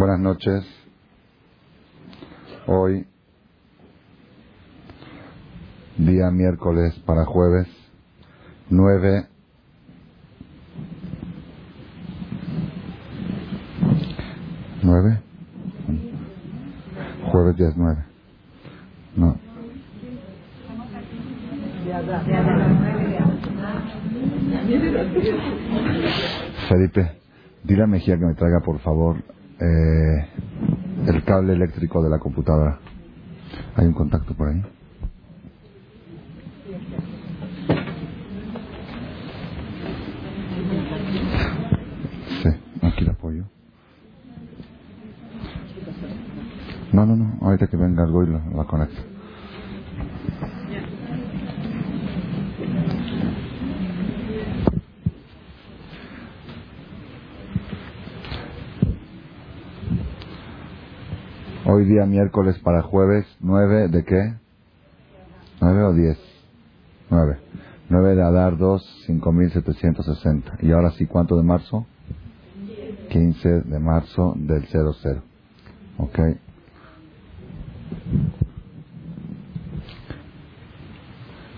Buenas noches. Hoy, día miércoles para jueves, 9 ¿Nueve? Jueves día es nueve. No. Felipe, dile a Mejía que me traiga por favor eh, el cable eléctrico de la computadora. ¿Hay un contacto por ahí? Sí, aquí lo apoyo. No, no, no, ahorita que venga algo y lo conecto. Hoy día miércoles para jueves, 9 de qué? 9 o 10? 9. 9 de Adar 2, 5760. Y ahora sí, ¿cuánto de marzo? 15 de marzo del 00. ¿Ok?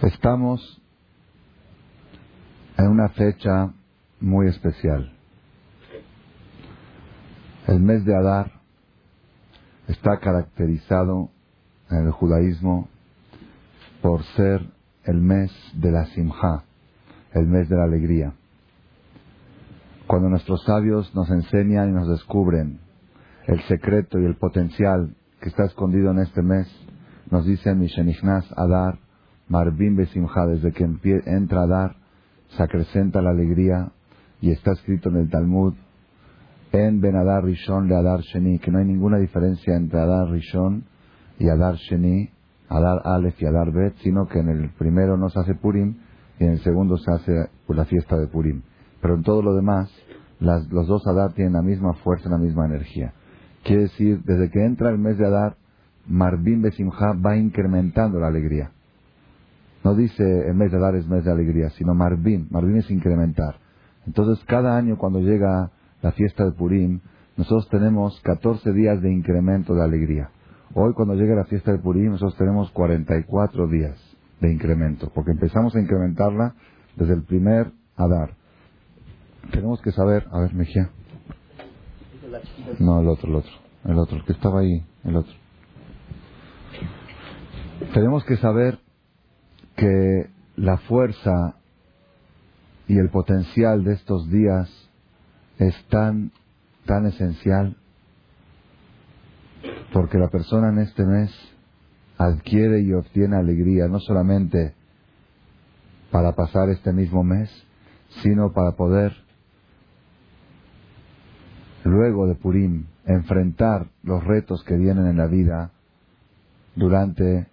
Estamos en una fecha muy especial. El mes de Adar está caracterizado en el judaísmo por ser el mes de la simja, el mes de la alegría. Cuando nuestros sabios nos enseñan y nos descubren el secreto y el potencial que está escondido en este mes, nos dicen Mishenichnas Adar, Marvin Besimha, desde que entra Adar, se acrecenta la alegría y está escrito en el Talmud en Ben Adar Rishon le Adar Sheni, que no hay ninguna diferencia entre Adar Rishon y Adar Sheni, Adar Aleph y Adar Bet, sino que en el primero no se hace Purim y en el segundo se hace pues, la fiesta de Purim. Pero en todo lo demás, las, los dos Adar tienen la misma fuerza, la misma energía. Quiere decir, desde que entra el mes de Adar, Marvin Besimha va incrementando la alegría. No dice el mes de Adar es mes de alegría, sino Marvin. Marvin es incrementar. Entonces, cada año cuando llega la fiesta de Purim, nosotros tenemos 14 días de incremento de alegría. Hoy cuando llegue la fiesta de Purim, nosotros tenemos 44 días de incremento, porque empezamos a incrementarla desde el primer Adar. Tenemos que saber, a ver, Mejía. No, el otro, el otro, el otro, el que estaba ahí, el otro. Tenemos que saber que la fuerza y el potencial de estos días es tan, tan esencial porque la persona en este mes adquiere y obtiene alegría no solamente para pasar este mismo mes, sino para poder luego de Purim enfrentar los retos que vienen en la vida durante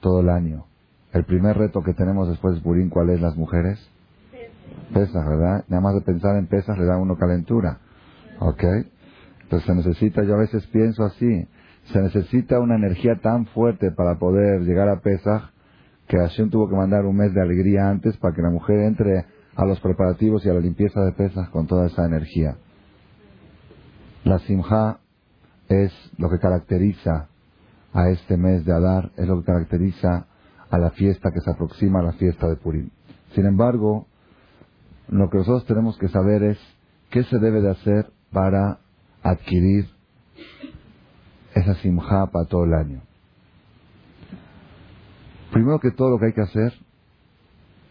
todo el año. El primer reto que tenemos después de Purim, ¿cuál es las mujeres? Pesas, ¿verdad? Nada más de pensar en pesas le da uno calentura. ¿Ok? Entonces se necesita, yo a veces pienso así, se necesita una energía tan fuerte para poder llegar a Pesach que Hashem tuvo que mandar un mes de alegría antes para que la mujer entre a los preparativos y a la limpieza de Pesach con toda esa energía. La Simha es lo que caracteriza a este mes de Adar, es lo que caracteriza a la fiesta que se aproxima a la fiesta de Purim. Sin embargo, lo que nosotros tenemos que saber es qué se debe de hacer para adquirir esa simja para todo el año. Primero que todo lo que hay que hacer,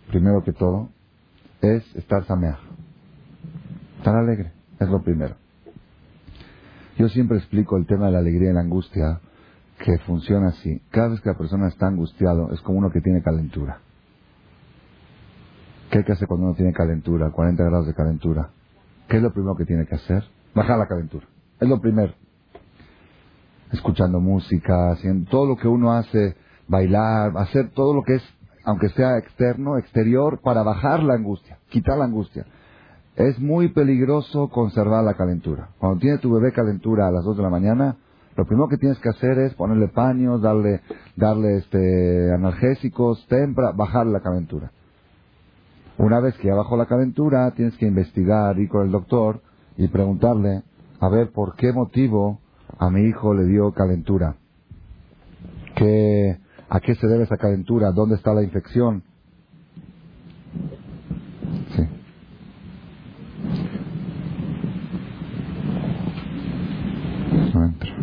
primero que todo, es estar sameaj. Estar alegre, es lo primero. Yo siempre explico el tema de la alegría y la angustia, que funciona así. Cada vez que la persona está angustiado, es como uno que tiene calentura. ¿Qué hay que hacer cuando uno tiene calentura, 40 grados de calentura? ¿Qué es lo primero que tiene que hacer? Bajar la calentura. Es lo primero. Escuchando música, haciendo todo lo que uno hace, bailar, hacer todo lo que es, aunque sea externo, exterior, para bajar la angustia, quitar la angustia. Es muy peligroso conservar la calentura. Cuando tiene tu bebé calentura a las 2 de la mañana, lo primero que tienes que hacer es ponerle paños, darle, darle este, analgésicos, tempra, bajar la calentura. Una vez que ya bajó la calentura, tienes que investigar, ir con el doctor y preguntarle a ver por qué motivo a mi hijo le dio calentura. ¿Qué, ¿A qué se debe esa calentura? ¿Dónde está la infección? Sí. No entra.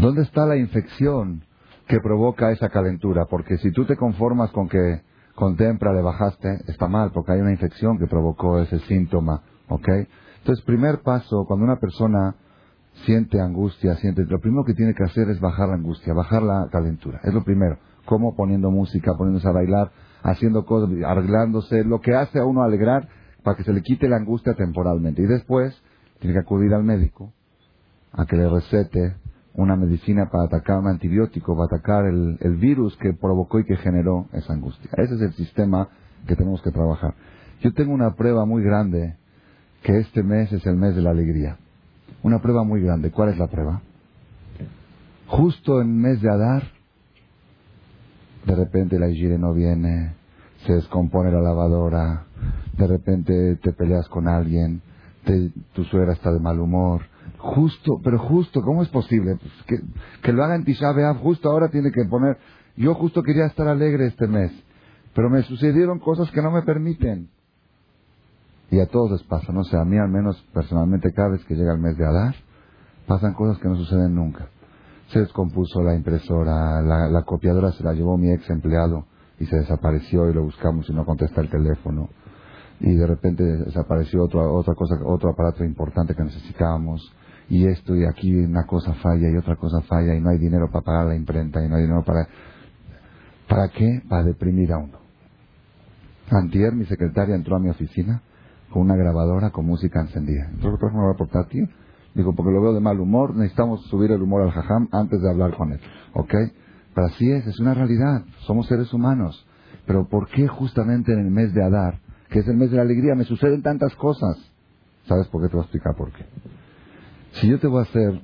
¿Dónde está la infección que provoca esa calentura? Porque si tú te conformas con que con tempra le bajaste, está mal, porque hay una infección que provocó ese síntoma, ¿ok? Entonces, primer paso, cuando una persona siente angustia, siente, lo primero que tiene que hacer es bajar la angustia, bajar la calentura, es lo primero. ¿Cómo? Poniendo música, poniéndose a bailar, haciendo cosas, arreglándose, lo que hace a uno alegrar para que se le quite la angustia temporalmente. Y después, tiene que acudir al médico a que le recete una medicina para atacar un antibiótico, para atacar el, el, virus que provocó y que generó esa angustia. Ese es el sistema que tenemos que trabajar. Yo tengo una prueba muy grande, que este mes es el mes de la alegría. Una prueba muy grande. ¿Cuál es la prueba? Justo en mes de Adar, de repente la higiene no viene, se descompone la lavadora, de repente te peleas con alguien, te, tu suegra está de mal humor, Justo, pero justo, ¿cómo es posible? Pues que, que, lo haga en Tisha justo ahora tiene que poner... Yo justo quería estar alegre este mes, pero me sucedieron cosas que no me permiten. Y a todos les pasa, no sé, a mí al menos personalmente cada vez que llega el mes de Adar, pasan cosas que no suceden nunca. Se descompuso la impresora, la, la copiadora se la llevó mi ex empleado y se desapareció y lo buscamos y no contesta el teléfono. Y de repente desapareció otro, otra cosa, otro aparato importante que necesitábamos y esto y aquí una cosa falla y otra cosa falla y no hay dinero para pagar la imprenta y no hay dinero para... ¿Para qué? Para deprimir a uno. Antier mi secretaria entró a mi oficina con una grabadora con música encendida. Entró por una portátil. Digo, porque lo veo de mal humor, necesitamos subir el humor al jajam antes de hablar con él. ¿Ok? Pero así es, es una realidad. Somos seres humanos. Pero ¿por qué justamente en el mes de Adar, que es el mes de la alegría, me suceden tantas cosas? ¿Sabes por qué? Te voy a explicar por qué. Si yo te voy a hacer,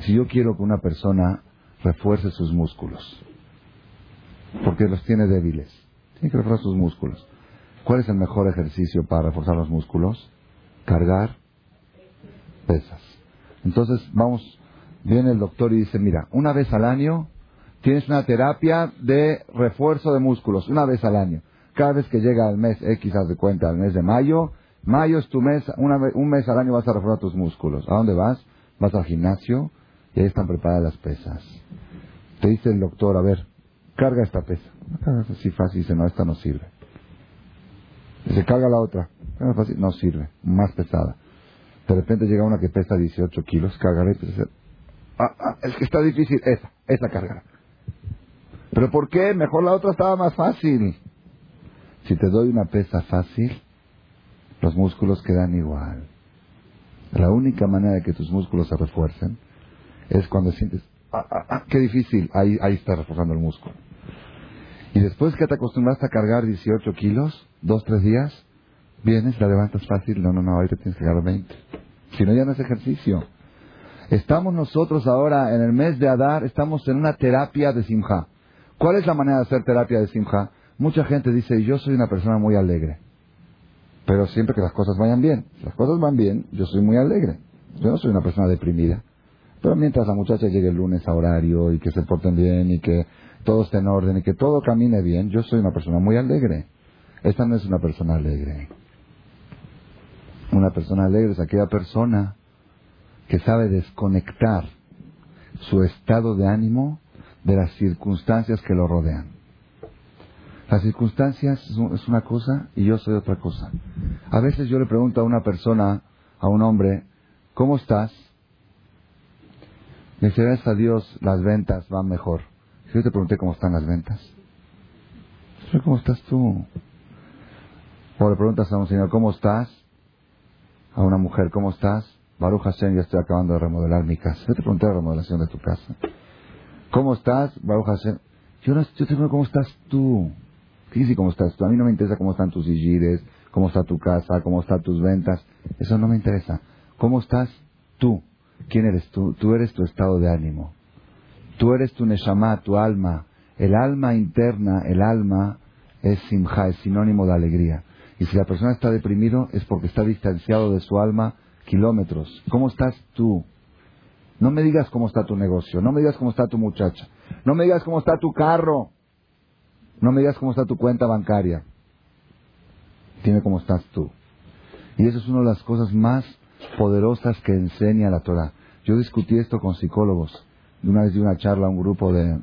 si yo quiero que una persona refuerce sus músculos, porque los tiene débiles, tiene que reforzar sus músculos. ¿Cuál es el mejor ejercicio para reforzar los músculos? Cargar pesas. Entonces, vamos, viene el doctor y dice, mira, una vez al año tienes una terapia de refuerzo de músculos, una vez al año. Cada vez que llega el mes X, haz de cuenta, el mes de mayo, Mayo es tu mes, un mes al año vas a reforzar tus músculos. ¿A dónde vas? Vas al gimnasio y ahí están preparadas las pesas. Te dice el doctor, a ver, carga esta pesa. No cargas así fácil, dice, no, esta no sirve. Dice, carga la otra. No sirve, más pesada. De repente llega una que pesa 18 kilos, cargaré y dice, ah, ah, es que está difícil, esa, esa carga. ¿Pero por qué? Mejor la otra estaba más fácil. Si te doy una pesa fácil, los músculos quedan igual. La única manera de que tus músculos se refuercen es cuando sientes, ah, ah, ah, qué difícil, ahí, ahí está reforzando el músculo. Y después que te acostumbraste a cargar 18 kilos, dos, tres días, vienes, la levantas fácil, no, no, no, ahorita tienes que cargar 20. Si no, ya no es ejercicio. Estamos nosotros ahora en el mes de Adar, estamos en una terapia de Simja. ¿Cuál es la manera de hacer terapia de Simja? Mucha gente dice, yo soy una persona muy alegre pero siempre que las cosas vayan bien. Si las cosas van bien, yo soy muy alegre. Yo no soy una persona deprimida. Pero mientras la muchacha llegue el lunes a horario y que se porten bien y que todo esté en orden y que todo camine bien, yo soy una persona muy alegre. Esta no es una persona alegre. Una persona alegre es aquella persona que sabe desconectar su estado de ánimo de las circunstancias que lo rodean. Las circunstancias es una cosa y yo soy otra cosa. A veces yo le pregunto a una persona, a un hombre, ¿cómo estás? Me dice, gracias a Dios, las ventas van mejor. Yo te pregunté cómo están las ventas. ¿Cómo estás tú? O le preguntas a un señor, ¿cómo estás? A una mujer, ¿cómo estás? Baruch Hashem, yo estoy acabando de remodelar mi casa. Yo te pregunté la remodelación de tu casa. ¿Cómo estás? Baruch Hashem. Yo, no, yo te pregunto, ¿cómo estás tú? Cómo estás tú. A mí no me interesa cómo están tus sillides, cómo está tu casa, cómo están tus ventas. Eso no me interesa. ¿Cómo estás tú? ¿Quién eres tú? Tú eres tu estado de ánimo. Tú eres tu neshama, tu alma. El alma interna, el alma es simja, es sinónimo de alegría. Y si la persona está deprimido es porque está distanciado de su alma kilómetros. ¿Cómo estás tú? No me digas cómo está tu negocio, no me digas cómo está tu muchacha, no me digas cómo está tu carro, no me digas cómo está tu cuenta bancaria. Dime cómo estás tú. Y eso es una de las cosas más poderosas que enseña la Torah. Yo discutí esto con psicólogos. Una vez di una charla a un grupo de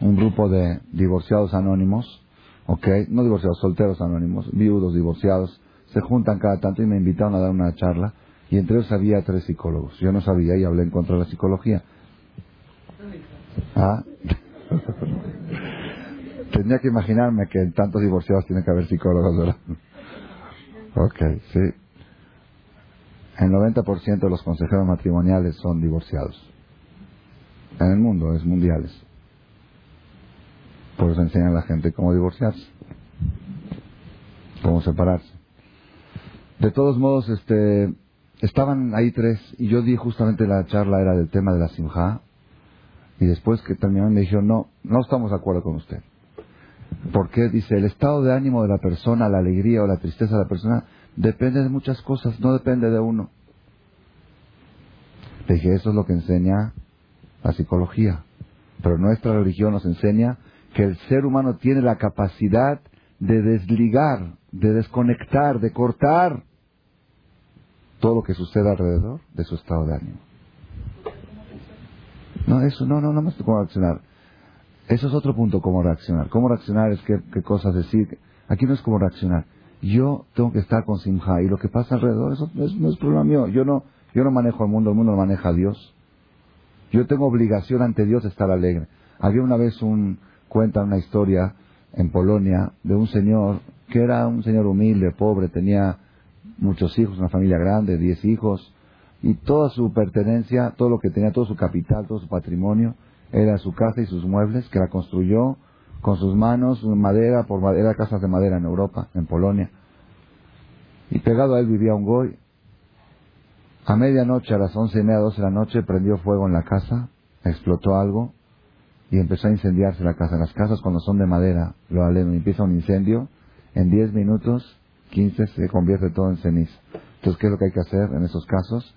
un grupo de divorciados anónimos, ¿ok? No divorciados, solteros anónimos, viudos, divorciados, se juntan cada tanto y me invitaron a dar una charla y entre ellos había tres psicólogos. Yo no sabía y hablé en contra de la psicología. ¿Ah? Tenía que imaginarme que en tantos divorciados tiene que haber psicólogos. Ok, sí. El 90% de los consejeros matrimoniales son divorciados. En el mundo, es mundiales. Por eso enseñan a la gente cómo divorciarse, cómo separarse. De todos modos, este, estaban ahí tres y yo di justamente la charla era del tema de la simja y después que terminaron me dijeron no, no estamos de acuerdo con usted. Porque dice, el estado de ánimo de la persona, la alegría o la tristeza de la persona depende de muchas cosas, no depende de uno. Le dije, eso es lo que enseña la psicología. Pero nuestra religión nos enseña que el ser humano tiene la capacidad de desligar, de desconectar, de cortar todo lo que sucede alrededor de su estado de ánimo. No, eso, no, no, no más cómo reaccionar. Eso es otro punto, cómo reaccionar. Cómo reaccionar es qué, cosas decir. Aquí no es cómo reaccionar. Yo tengo que estar con Simha y lo que pasa alrededor, eso no es, problema mío. Yo no, yo no manejo el mundo, el mundo lo maneja Dios. Yo tengo obligación ante Dios de estar alegre. Había una vez un, cuenta una historia en Polonia de un señor que era un señor humilde, pobre, tenía muchos hijos, una familia grande, diez hijos, y toda su pertenencia, todo lo que tenía, todo su capital, todo su patrimonio, era su casa y sus muebles, que la construyó con sus manos, madera por madera, casas de madera en Europa, en Polonia. Y pegado a él vivía un goy. A medianoche, a las once y media, doce de la noche, prendió fuego en la casa, explotó algo y empezó a incendiarse la casa. Las casas cuando son de madera, lo aleno, empieza un incendio, en diez minutos 15 se convierte todo en ceniza. Entonces, ¿qué es lo que hay que hacer en esos casos?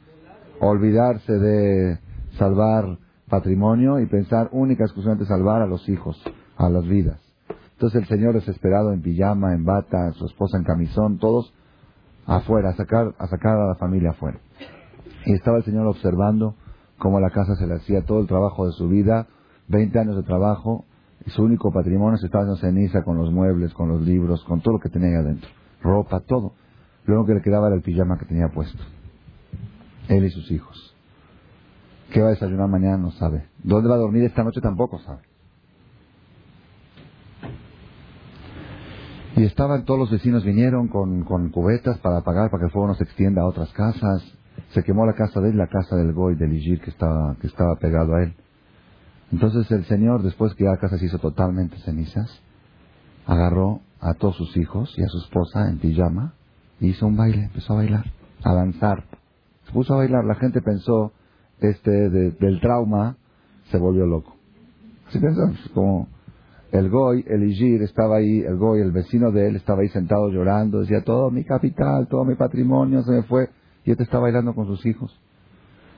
Olvidarse de salvar patrimonio y pensar única y exclusivamente salvar a los hijos, a las vidas. Entonces el señor desesperado en pijama, en bata, su esposa en camisón, todos afuera, a sacar, a sacar a la familia afuera. Y estaba el señor observando cómo la casa se le hacía todo el trabajo de su vida, 20 años de trabajo, y su único patrimonio se estaba haciendo ceniza con los muebles, con los libros, con todo lo que tenía adentro ropa, todo. Lo único que le quedaba era el pijama que tenía puesto. Él y sus hijos. ¿Qué va a desayunar mañana? No sabe. ¿Dónde va a dormir esta noche? Tampoco sabe. Y estaban, todos los vecinos vinieron con, cubetas para apagar, para que el fuego no se extienda a otras casas. Se quemó la casa de él, la casa del Goy, del Igir, que estaba, que estaba pegado a él. Entonces el Señor, después que la casa se hizo totalmente cenizas, agarró a todos sus hijos y a su esposa en pijama y hizo un baile, empezó a bailar, a danzar. Se puso a bailar, la gente pensó, este, del trauma, se volvió loco. Así pensamos, como el Goy, el Igir estaba ahí, el Goy, el vecino de él, estaba ahí sentado llorando, decía, todo mi capital, todo mi patrimonio se me fue, y este está bailando con sus hijos.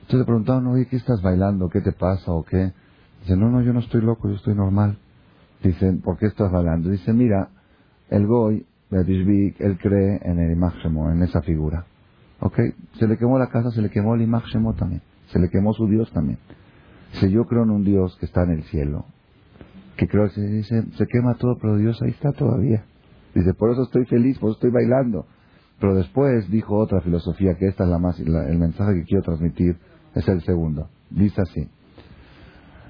Entonces le preguntaron, oye, ¿qué estás bailando? ¿Qué te pasa o qué? Dice, no, no, yo no estoy loco, yo estoy normal. Dicen, ¿por qué estás bailando? Dice, mira, el Goy, él cree en el Imachemo, en esa figura. ¿Ok? Se le quemó la casa, se le quemó el Imachemo también. Se le quemó su Dios también. Si yo creo en un Dios que está en el cielo, que creo que dice, se quema todo, pero Dios ahí está todavía. Dice, por eso estoy feliz, por eso estoy bailando. Pero después dijo otra filosofía, que esta es la más, el mensaje que quiero transmitir, es el segundo. Dice así.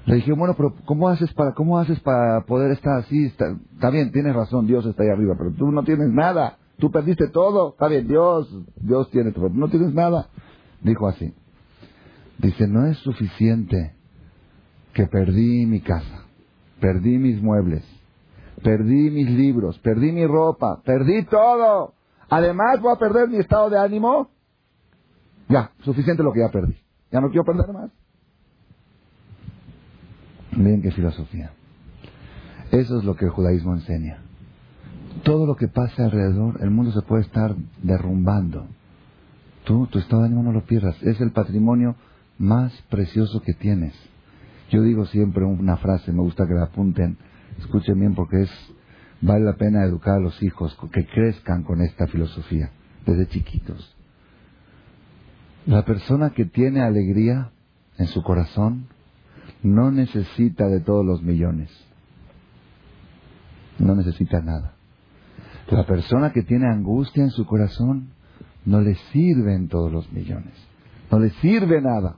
Le dije, bueno, pero ¿cómo haces para, cómo haces para poder estar así? Está, bien, tienes razón, Dios está ahí arriba, pero tú no tienes nada. Tú perdiste todo. Está bien, Dios, Dios tiene todo. No tienes nada. Dijo así. Dice, no es suficiente que perdí mi casa, perdí mis muebles, perdí mis libros, perdí mi ropa, perdí todo. Además voy a perder mi estado de ánimo. Ya, suficiente lo que ya perdí. Ya no quiero perder más. Miren qué filosofía. Eso es lo que el judaísmo enseña. Todo lo que pase alrededor, el mundo se puede estar derrumbando. Tú, tu estado de ánimo no lo pierdas. Es el patrimonio más precioso que tienes. Yo digo siempre una frase, me gusta que la apunten. Escuchen bien porque es vale la pena educar a los hijos que crezcan con esta filosofía desde chiquitos. La persona que tiene alegría en su corazón no necesita de todos los millones. No necesita nada. La persona que tiene angustia en su corazón no le sirven todos los millones. No le sirve nada.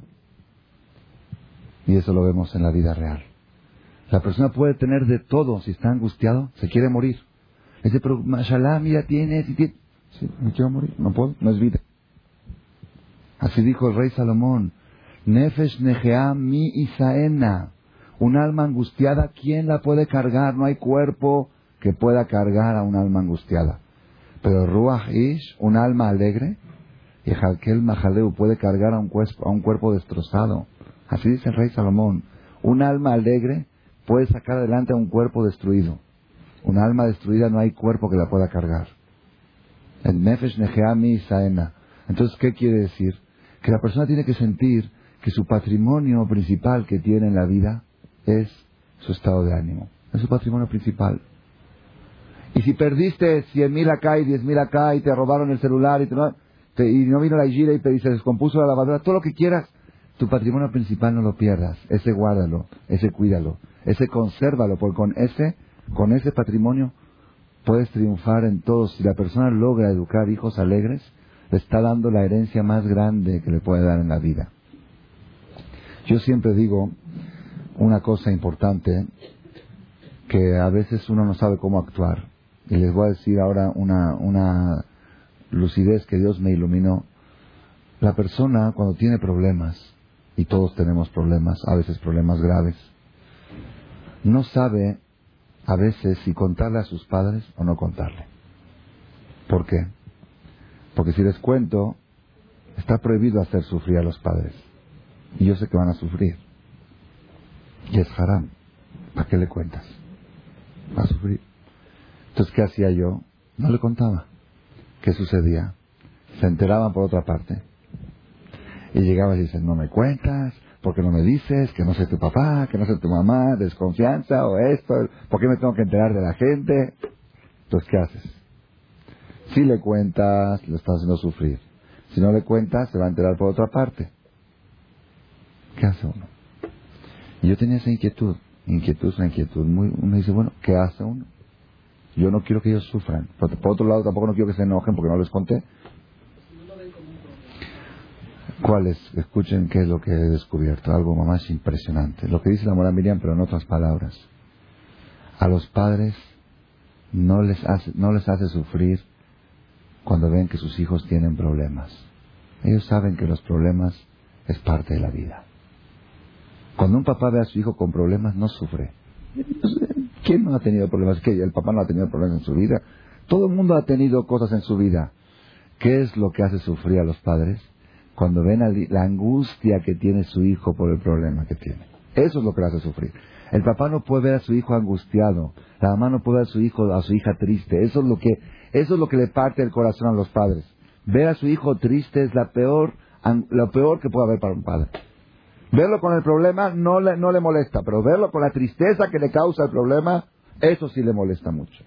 Y eso lo vemos en la vida real. La persona puede tener de todo si está angustiado, se quiere morir. Dice, pero mashallah, mira, tiene, tiene. Sí, me quiero morir, no puedo, no es vida. Así dijo el rey Salomón, Nefesh Negea mi Isaena. Un alma angustiada, ¿quién la puede cargar? No hay cuerpo que pueda cargar a un alma angustiada. Pero Ruach Ish, un alma alegre, y Jalkel Mahaleu puede cargar a un, cuerpo, a un cuerpo destrozado. Así dice el rey Salomón. Un alma alegre puede sacar adelante a un cuerpo destruido. Un alma destruida no hay cuerpo que la pueda cargar. El Nefesh Negea mi Isaena. Entonces, ¿qué quiere decir? Que la persona tiene que sentir que su patrimonio principal que tiene en la vida es su estado de ánimo. Es su patrimonio principal. Y si perdiste cien mil acá y diez mil acá y te robaron el celular y, y no vino la gira y, te, se descompuso la lavadora, todo lo que quieras, tu patrimonio principal no lo pierdas. Ese guárdalo, ese cuídalo, ese consérvalo, porque con ese, con ese patrimonio puedes triunfar en todos. Si la persona logra educar hijos alegres, le está dando la herencia más grande que le puede dar en la vida. Yo siempre digo una cosa importante que a veces uno no sabe cómo actuar. Y les voy a decir ahora una, una lucidez que Dios me iluminó. La persona cuando tiene problemas, y todos tenemos problemas, a veces problemas graves, no sabe a veces si contarle a sus padres o no contarle. ¿Por qué? Porque si les cuento, está prohibido hacer sufrir a los padres. Y yo sé que van a sufrir. Y es haram. ¿Para qué le cuentas? Va a sufrir. Entonces, ¿qué hacía yo? No le contaba. ¿Qué sucedía? Se enteraban por otra parte. Y llegaba y dicen, no me cuentas, ¿por qué no me dices que no sé tu papá, que no sé tu mamá, desconfianza o esto? ¿Por qué me tengo que enterar de la gente? Entonces, ¿qué haces? Si le cuentas, lo estás haciendo sufrir. Si no le cuentas, se va a enterar por otra parte. ¿Qué hace uno? Y yo tenía esa inquietud, inquietud, esa inquietud. Muy, uno dice, bueno, ¿qué hace uno? Yo no quiero que ellos sufran. Por otro lado, tampoco no quiero que se enojen porque no les conté. ¿Cuáles? Escuchen qué es lo que he descubierto. Algo más impresionante. Lo que dice la Mora Miriam, pero en otras palabras. A los padres no les hace, no les hace sufrir cuando ven que sus hijos tienen problemas. Ellos saben que los problemas es parte de la vida. Cuando un papá ve a su hijo con problemas, no sufre. ¿Quién no ha tenido problemas? ¿Que el papá no ha tenido problemas en su vida? Todo el mundo ha tenido cosas en su vida. ¿Qué es lo que hace sufrir a los padres? Cuando ven la angustia que tiene su hijo por el problema que tiene. Eso es lo que le hace sufrir. El papá no puede ver a su hijo angustiado. La mamá no puede ver a su hijo, a su hija triste. Eso es lo que eso es lo que le parte el corazón a los padres. Ver a su hijo triste es la peor, lo peor que puede haber para un padre. Verlo con el problema no le, no le molesta, pero verlo con la tristeza que le causa el problema, eso sí le molesta mucho.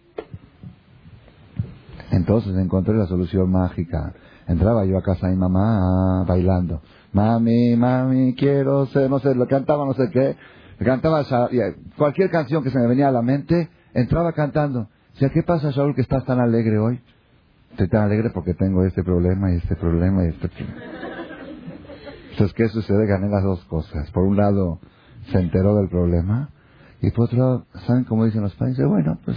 Entonces encontré la solución mágica. Entraba yo a casa de mi mamá bailando. Mami, mami, quiero ser, no sé, lo cantaba no sé qué. Cantaba cualquier canción que se me venía a la mente, entraba cantando. ¿qué pasa, Saúl, que estás tan alegre hoy? Estoy tan alegre porque tengo este problema y este problema y este problema. Entonces, ¿qué sucede? Gané las dos cosas. Por un lado, se enteró del problema y por otro lado, ¿saben cómo dicen los padres? Bueno, pues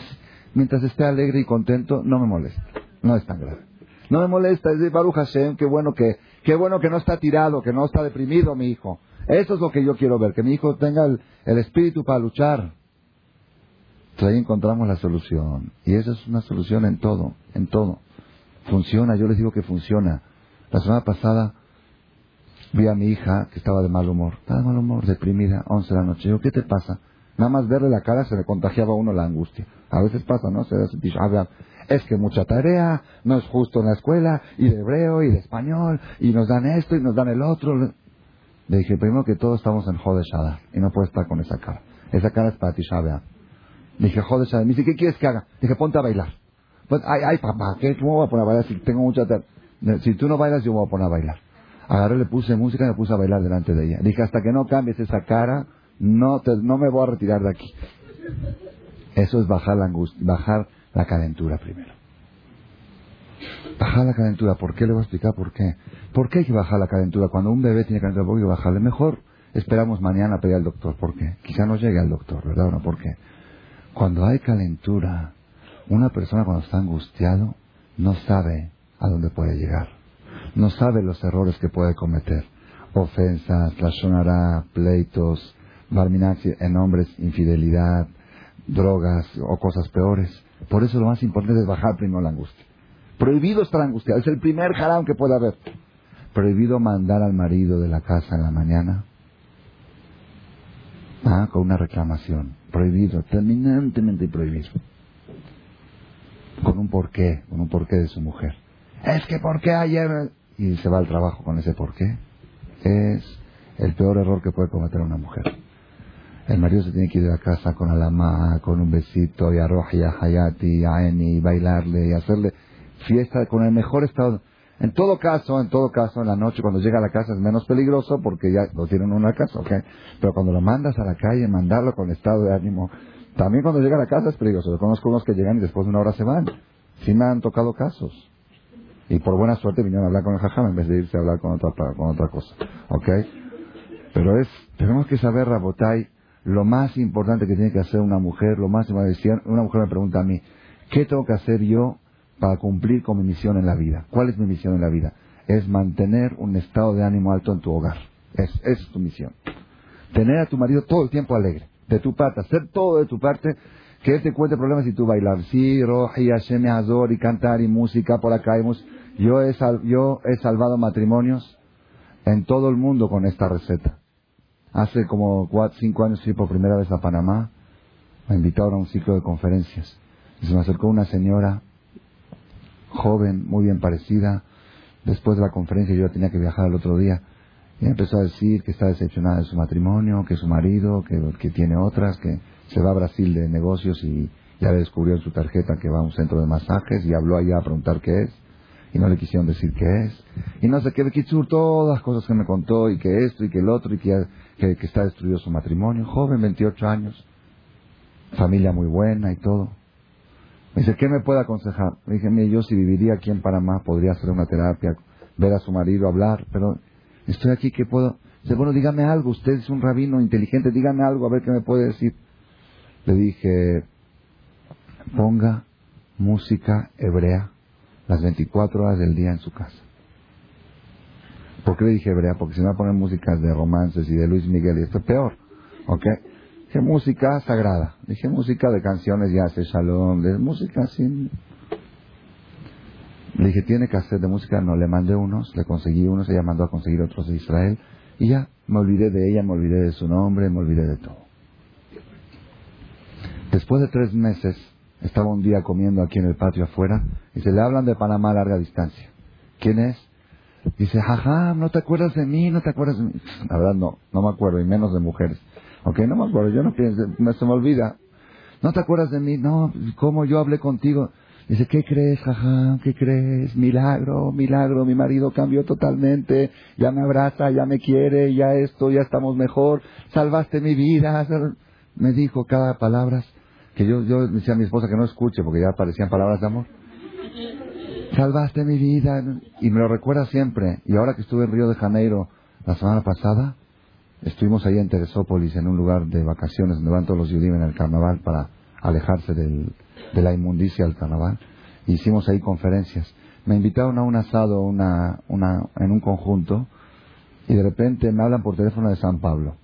mientras esté alegre y contento, no me molesta. No es tan grave. No me molesta, es de Baruch Hashem, qué bueno que, qué bueno que no está tirado, que no está deprimido mi hijo. Eso es lo que yo quiero ver, que mi hijo tenga el espíritu para luchar. Entonces ahí encontramos la solución. Y esa es una solución en todo, en todo. Funciona, yo les digo que funciona. La semana pasada vi a mi hija que estaba de mal humor. Estaba de mal humor, deprimida, 11 de la noche. Yo, ¿qué te pasa? Nada más verle la cara se le contagiaba a uno la angustia. A veces pasa, ¿no? Se es que mucha tarea, no es justo en la escuela, y de hebreo, y de español, y nos dan esto, y nos dan el otro. Le dije, primero que todo estamos en Jode y no puedes estar con esa cara. Esa cara es para ti, Le dije, Jode Me dice, ¿qué quieres que haga? Dije, ponte a bailar. Pues, ay, ay, papá, ¿qué? ¿cómo voy a poner a bailar si tengo mucha tarea? Si tú no bailas, yo me voy a poner a bailar. Agarré, le puse música y me puse a bailar delante de ella. dije, hasta que no cambies esa cara, no, te, no me voy a retirar de aquí. Eso es bajar la angustia, bajar la calentura primero. Bajar la calentura, ¿por qué? Le voy a explicar por qué. ¿Por qué hay que bajar la calentura? Cuando un bebé tiene calentura, ¿por qué que bajarle? Mejor esperamos mañana a pedir al doctor. ¿Por qué? Quizá no llegue al doctor, ¿verdad o no? ¿Por qué? Cuando hay calentura, una persona cuando está angustiado no sabe a dónde puede llegar. No sabe los errores que puede cometer. Ofensas, la sonará, pleitos, barminaxi en hombres, infidelidad, drogas o cosas peores. Por eso lo más importante es bajar primero la angustia. Prohibido estar angustiado. Es el primer haram que puede haber. Prohibido mandar al marido de la casa en la mañana ah, con una reclamación. Prohibido, terminantemente prohibido. Con un porqué, con un porqué de su mujer. Es que ¿por qué ayer? Y se va al trabajo con ese porqué. Es el peor error que puede cometer una mujer. El marido se tiene que ir a casa con alama, con un besito, y a Roja, y a Hayati, y a Eni, y bailarle, y hacerle fiesta con el mejor estado. En todo caso, en todo caso, en la noche cuando llega a la casa es menos peligroso porque ya lo tienen en una casa, ¿ok? Pero cuando lo mandas a la calle, mandarlo con estado de ánimo, también cuando llega a la casa es peligroso. Yo conozco unos que llegan y después de una hora se van. Sí me han tocado casos. Y por buena suerte vinieron a hablar con el jajam en vez de irse a hablar con otra, con otra cosa, ¿ok? Pero es, tenemos que saber, Rabotai, lo más importante que tiene que hacer una mujer, lo más importante, una mujer me pregunta a mí, ¿qué tengo que hacer yo para cumplir con mi misión en la vida? ¿Cuál es mi misión en la vida? Es mantener un estado de ánimo alto en tu hogar. Es, es tu misión. Tener a tu marido todo el tiempo alegre, de tu parte, hacer todo de tu parte, que él te cuente problemas y tú bailar. Sí, Roji, Hashem, Azor, y cantar, y música por acá. Yo he, yo he salvado matrimonios en todo el mundo con esta receta. Hace como cuatro, cinco años fui por primera vez a Panamá. Me invitaron a un ciclo de conferencias. Y se me acercó una señora joven, muy bien parecida. Después de la conferencia yo tenía que viajar el otro día. Y empezó a decir que está decepcionada de su matrimonio, que su marido, que, que tiene otras, que se va a Brasil de negocios y ya le descubrió en su tarjeta que va a un centro de masajes y habló allá a preguntar qué es y no le quisieron decir qué es. Y no sé qué, Kitsur, todas las cosas que me contó y que esto y que el otro y que, que, está destruido su matrimonio. Joven, 28 años, familia muy buena y todo. Me dice, ¿qué me puede aconsejar? Me dije, mire, yo si viviría aquí en Panamá podría hacer una terapia, ver a su marido, hablar, pero estoy aquí, ¿qué puedo? Dice, bueno, dígame algo, usted es un rabino inteligente, dígame algo, a ver qué me puede decir. Le dije, ponga música hebrea las 24 horas del día en su casa. ¿Por qué le dije hebrea? Porque si me poner músicas de romances y de Luis Miguel, y esto es peor. ¿Ok? Dije música sagrada. Dije música de canciones, ya hace shalom, de música sin. Le dije, tiene hacer de música. No, le mandé unos, le conseguí unos, ella mandó a conseguir otros de Israel. Y ya, me olvidé de ella, me olvidé de su nombre, me olvidé de todo. Después de tres meses, estaba un día comiendo aquí en el patio afuera y se le hablan de Panamá a larga distancia. ¿Quién es? Dice, jaja, no te acuerdas de mí, no te acuerdas de mí. La verdad no, no me acuerdo, y menos de mujeres. Ok, no me acuerdo, yo no pienso, se me olvida. ¿No te acuerdas de mí? No, ¿cómo yo hablé contigo? Dice, ¿qué crees, jaja? ¿Qué crees? Milagro, milagro, mi marido cambió totalmente, ya me abraza, ya me quiere, ya esto, ya estamos mejor, salvaste mi vida. Me dijo cada palabra que yo, yo decía a mi esposa que no escuche porque ya aparecían palabras de amor. Salvaste mi vida y me lo recuerda siempre. Y ahora que estuve en Río de Janeiro la semana pasada, estuvimos ahí en Teresópolis en un lugar de vacaciones donde van todos los judíos en el carnaval para alejarse del, de la inmundicia del carnaval. hicimos ahí conferencias. Me invitaron a un asado una, una, en un conjunto y de repente me hablan por teléfono de San Pablo.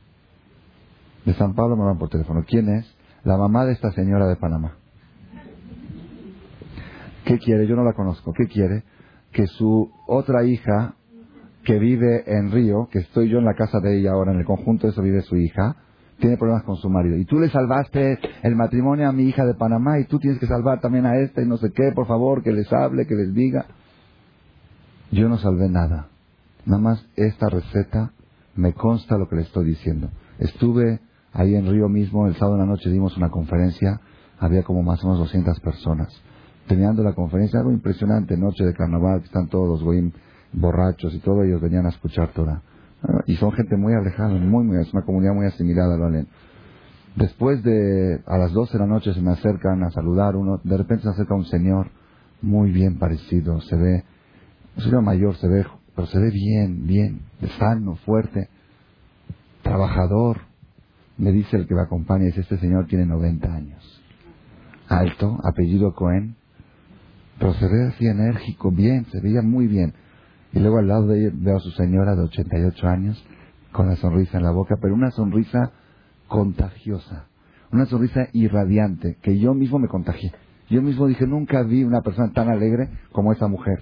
De San Pablo me hablan por teléfono. ¿Quién es? la mamá de esta señora de Panamá. ¿Qué quiere? Yo no la conozco. ¿Qué quiere? Que su otra hija, que vive en Río, que estoy yo en la casa de ella ahora, en el conjunto de eso vive su hija, tiene problemas con su marido. Y tú le salvaste el matrimonio a mi hija de Panamá y tú tienes que salvar también a esta y no sé qué, por favor, que les hable, que les diga. Yo no salvé nada. Nada más esta receta me consta lo que le estoy diciendo. Estuve ahí en Río mismo, el sábado en la noche dimos una conferencia, había como más o menos 200 personas. Terminando la conferencia, algo impresionante, noche de carnaval, que están todos los goyim borrachos y todo, ellos venían a escuchar Torah. Y son gente muy alejada, muy, muy, es una comunidad muy asimilada, ¿vale? Después de, a las 12 de la noche se me acercan a saludar uno, de repente se acerca un señor muy bien parecido, se ve, un señor mayor se ve, pero se ve bien, bien, sano, fuerte, trabajador. Me dice el que me acompaña, dice, este señor tiene 90 años. Alto, apellido Cohen, pero se ve así enérgico, bien, se veía muy bien. Y luego al lado de ella veo a su señora de 88 años con la sonrisa en la boca, pero una sonrisa contagiosa, una sonrisa irradiante, que yo mismo me contagié. Yo mismo dije, nunca vi una persona tan alegre como esa mujer.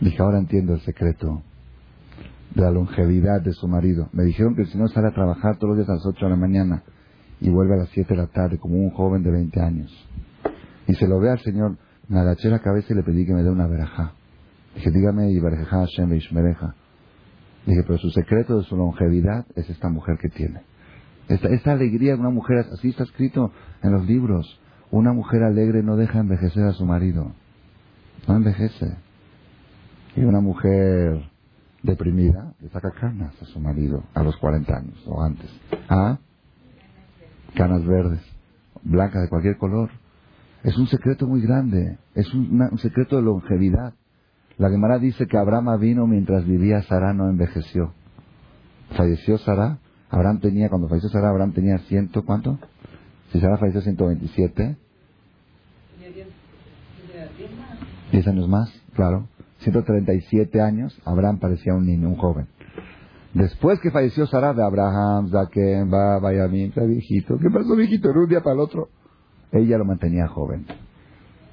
Dije, ahora entiendo el secreto de la longevidad de su marido. Me dijeron que si no sale a trabajar todos los días a las 8 de la mañana y vuelve a las 7 de la tarde como un joven de 20 años. Y se lo ve al Señor, me agaché la cabeza y le pedí que me dé una verajá. Dije, dígame, y Hashem Ishmereja. Dije, pero su secreto de su longevidad es esta mujer que tiene. Esta, esta alegría de una mujer, así está escrito en los libros. Una mujer alegre no deja envejecer a su marido. No envejece. Y una mujer deprimida le saca canas a su marido a los 40 años o antes. ¿Ah? Canas verdes, blancas de cualquier color. Es un secreto muy grande. Es un, secreto de longevidad. La Gemara dice que Abraham vino mientras vivía Sara, no envejeció. Falleció Sara, Abraham tenía, cuando falleció Sara, Abraham tenía ciento, ¿cuánto? Si Sara falleció 127. ¿Diez años más? Claro. 137 años, Abraham parecía un niño, un joven. Después que falleció Sara de Abraham, Zaken, va, vaya mientras viejito. ¿Qué pasó, viejito? De un día para el otro. Ella lo mantenía joven.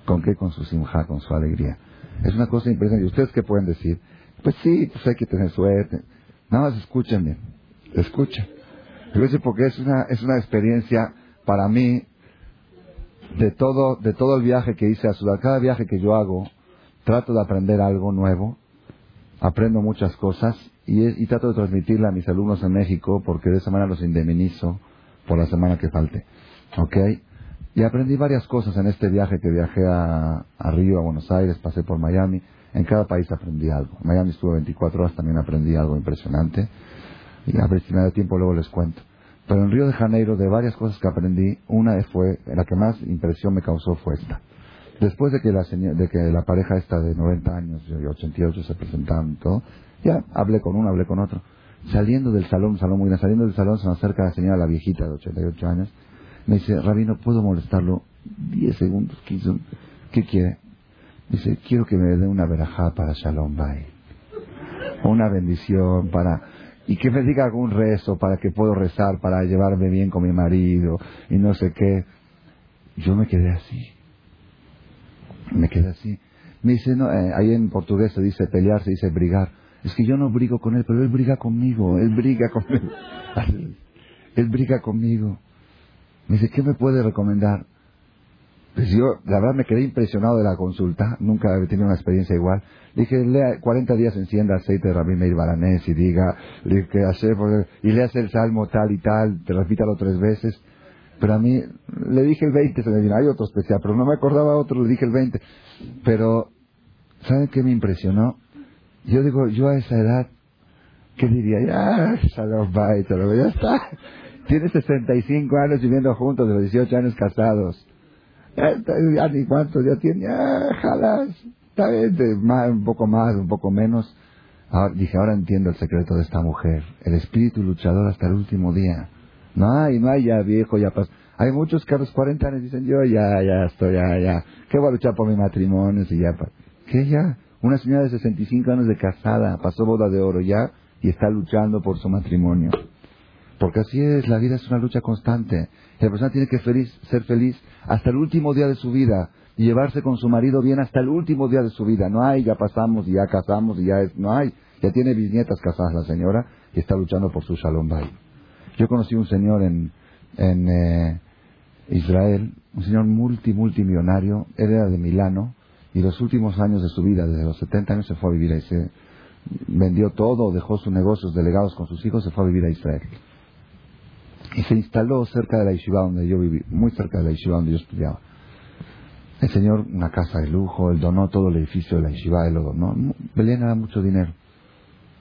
¿Con qué? Con su simja, con su alegría. Es una cosa impresionante. ¿Y ustedes qué pueden decir? Pues sí, pues hay que tener suerte. Nada más escúchenme. Escuchen. Porque es una, es una experiencia para mí de todo, de todo el viaje que hice a Sudán. Cada viaje que yo hago, trato de aprender algo nuevo. Aprendo muchas cosas y, y trato de transmitirla a mis alumnos en México porque de esa manera los indemnizo por la semana que falte. ¿Ok? Y aprendí varias cosas en este viaje que viajé a, Río, a Buenos Aires, pasé por Miami. En cada país aprendí algo. En Miami estuve 24 horas, también aprendí algo impresionante. Y a ver si me da tiempo luego les cuento. Pero en Río de Janeiro, de varias cosas que aprendí, una fue, la que más impresión me causó fue esta. Después de que la, de que la pareja esta de 90 años y 88 se presentaron y todo, ya hablé con uno, hablé con otro. Saliendo del salón, salón muy grande, saliendo del salón se me acerca la señora, la viejita de 88 años, me dice, Rabino, ¿puedo molestarlo 10 segundos, 15 ¿Qué quiere? Dice, quiero que me dé una verajá para Shalom Bay. Una bendición para... Y que me diga algún rezo para que puedo rezar, para llevarme bien con mi marido y no sé qué. Yo me quedé así. Me quedé así. Me dice, no, eh, ahí en portugués se dice pelear, se dice brigar. Es que yo no brigo con él, pero él briga conmigo, él briga conmigo. él briga conmigo. Me dice, ¿qué me puede recomendar? Pues yo, la verdad, me quedé impresionado de la consulta. Nunca he tenido una experiencia igual. Le dije, lea 40 días encienda aceite de Rabí Meir Baranés y diga, que hacer, y leas el salmo tal y tal, te repítalo tres veces. Pero a mí, le dije el 20, se me vino, hay otro especial, pero no me acordaba otro, le dije el 20. Pero, ¿saben qué me impresionó? Yo digo, yo a esa edad, ¿qué diría? Ya, shalom, bye, ya está. Tiene 65 años viviendo juntos, de los 18 años casados. Ya, ni cuántos ya tiene, ya, jalas, está bien, un poco más, un poco menos. Ahora, dije, ahora entiendo el secreto de esta mujer, el espíritu luchador hasta el último día. No hay, no hay ya viejo, ya pasó. Hay muchos que a los 40 años dicen, yo ya, ya estoy, ya, ya, ¿qué voy a luchar por mi matrimonio? Y ya, ¿qué ya? Una señora de 65 años de casada, pasó boda de oro ya y está luchando por su matrimonio. Porque así es, la vida es una lucha constante. La persona tiene que feliz, ser feliz hasta el último día de su vida y llevarse con su marido bien hasta el último día de su vida. No hay, ya pasamos y ya casamos y ya es, no hay. Ya tiene bisnietas casadas la señora y está luchando por su Shalom Bay. Yo conocí un señor en, en eh, Israel, un señor multi, multimillonario, él era de Milano y los últimos años de su vida, desde los 70 años, se fue a vivir ahí. Se vendió todo, dejó sus negocios delegados con sus hijos, se fue a vivir a Israel. Y se instaló cerca de la yeshiva donde yo viví, muy cerca de la yeshiva donde yo estudiaba. El señor, una casa de lujo, él donó todo el edificio de la yeshiva, él lo donó. Belén era mucho dinero.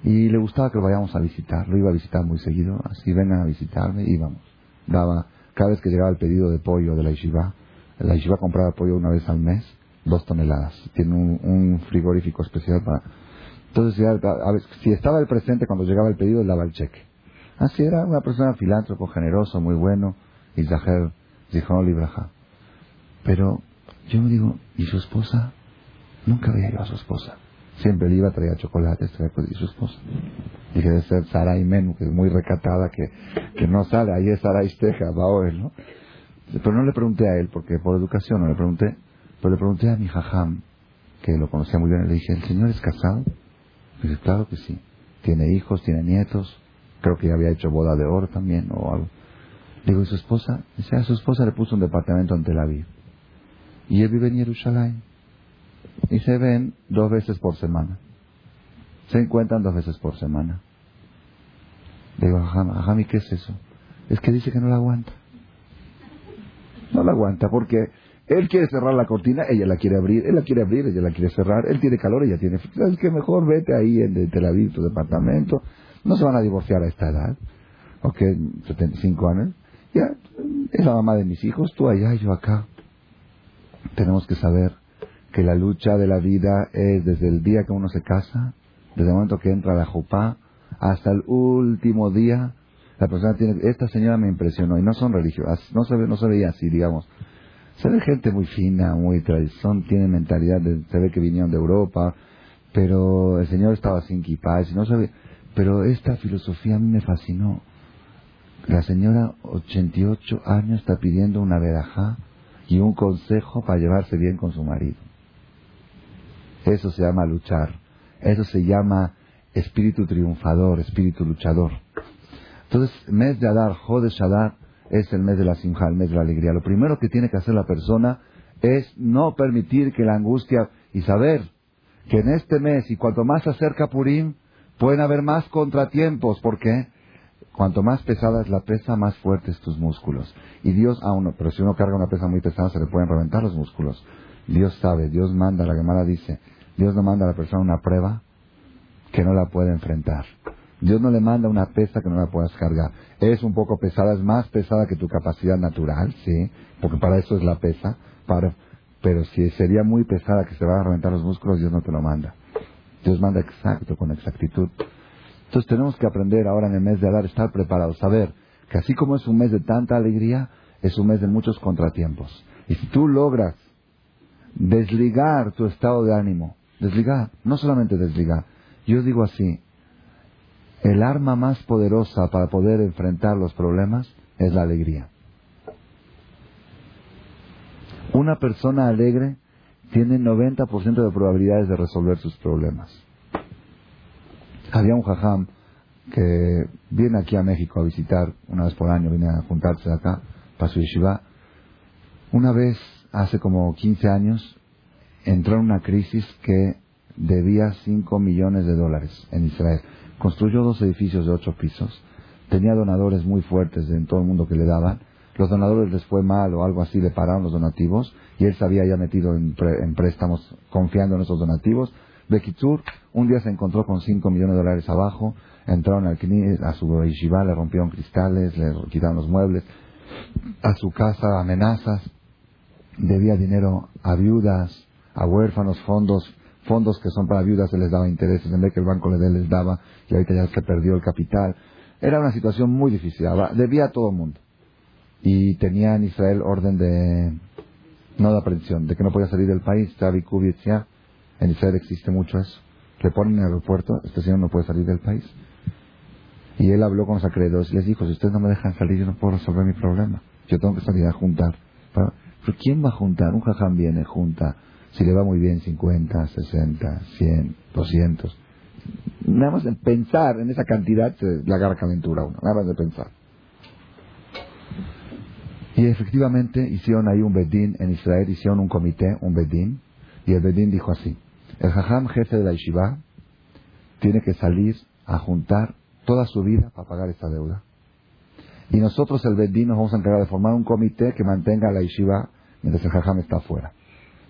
Y le gustaba que lo vayamos a visitar, lo iba a visitar muy seguido, así vengan a visitarme, íbamos. Daba, cada vez que llegaba el pedido de pollo de la yeshiva, la yeshiva compraba pollo una vez al mes, dos toneladas. Tiene un, frigorífico especial para... Entonces, ya, si estaba el presente cuando llegaba el pedido, él daba el cheque. Así era una persona filántropo, generoso, muy bueno, Isajer, Zichon Libraja. Pero yo me digo, ¿y su esposa? Nunca veía yo a su esposa. Siempre le iba, traía chocolates, traía ¿y su esposa? Que debe ser Sarai Menú, que es muy recatada, que, que no sale, ahí es Sarai Esteja, Baoel, ¿no? Pero no le pregunté a él, porque por educación no le pregunté, pero le pregunté a mi jajam, que lo conocía muy bien, le dije, ¿el señor es casado? Y dice, claro que sí. Tiene hijos, tiene nietos, creo que había hecho boda de oro también o algo. Digo, ¿y su esposa? Dice, a su esposa le puso un departamento en Tel Aviv. Y él vive en Jerusalén. Y se ven dos veces por semana. Se encuentran dos veces por semana. Digo, Jajam, ¿y qué es eso? Es que dice que no la aguanta. No la aguanta porque él quiere cerrar la cortina, ella la quiere abrir, él la quiere abrir, ella la quiere cerrar, él tiene calor, ella tiene frío. Es que mejor vete ahí en Tel Aviv, tu departamento. No se van a divorciar a esta edad. Ok, 75 años. Ya, es la mamá de mis hijos, tú allá, yo acá. Tenemos que saber que la lucha de la vida es desde el día que uno se casa, desde el momento que entra a la jupá, hasta el último día. La persona tiene, esta señora me impresionó, y no son religiosas, no se, no se veía así, digamos se ve gente muy fina, muy tradición, tiene mentalidad, de, se ve que vinieron de Europa, pero el Señor estaba sin kipás, no sabe, pero esta filosofía a mí me fascinó. La señora, 88 años, está pidiendo una verajá y un consejo para llevarse bien con su marido. Eso se llama luchar. Eso se llama espíritu triunfador, espíritu luchador. Entonces, mes de Adar, Jode Shadar, es el mes de la simja, el mes de la alegría. Lo primero que tiene que hacer la persona es no permitir que la angustia y saber que en este mes y cuanto más se acerca Purim, pueden haber más contratiempos. porque Cuanto más pesada es la pesa, más fuertes tus músculos. Y Dios, a uno, pero si uno carga una pesa muy pesada, se le pueden reventar los músculos. Dios sabe, Dios manda, la Gemara dice, Dios no manda a la persona una prueba que no la puede enfrentar. Dios no le manda una pesa que no la puedas cargar. Es un poco pesada, es más pesada que tu capacidad natural, sí, porque para eso es la pesa. Para, pero si sería muy pesada que se van a reventar los músculos, Dios no te lo manda. Dios manda exacto, con exactitud. Entonces tenemos que aprender ahora en el mes de Adar, estar preparados, saber que así como es un mes de tanta alegría, es un mes de muchos contratiempos. Y si tú logras desligar tu estado de ánimo, desligar, no solamente desligar, yo digo así, el arma más poderosa para poder enfrentar los problemas es la alegría. Una persona alegre tiene 90% de probabilidades de resolver sus problemas. Había un jajam que viene aquí a México a visitar una vez por año, viene a juntarse acá para su yeshiva. Una vez, hace como 15 años, entró en una crisis que debía 5 millones de dólares en Israel. Construyó dos edificios de ocho pisos. Tenía donadores muy fuertes en todo el mundo que le daban. Los donadores les fue mal o algo así, le pararon los donativos y él se había ya metido en, préstamos confiando en esos donativos. Bekitsur un día se encontró con cinco millones de dólares abajo, entraron al a su yeshiva, le rompieron cristales, le quitaron los muebles, a su casa amenazas, debía dinero a viudas, a huérfanos, fondos fondos que son para viudas se les daba intereses, en vez que el banco le les daba, y ahorita ya se perdió el capital. Era una situación muy difícil, debía a todo el mundo. Y tenía en Israel orden de, no de aprehensión, de que no podía salir del país, en Israel existe mucho eso. Le ponen en el aeropuerto, este señor no puede salir del país. Y él habló con los acreedores y les dijo, si ustedes no me dejan salir, yo no puedo resolver mi problema. Yo tengo que salir a juntar. Pero, ¿quién va a juntar? Un jajam viene, junta. Si le va muy bien, 50, 60, 100, 200. Nada más de pensar en esa cantidad se le agarra calentura uno. Nada más de pensar. Y efectivamente hicieron ahí un bedín, en Israel hicieron un comité, un bedín, y el bedín dijo así, el jajam jefe de la yeshiva tiene que salir a juntar toda su vida para pagar esta deuda. Y nosotros, el bedín, nos vamos a encargar de formar un comité que mantenga la yeshiva mientras el jajam está afuera.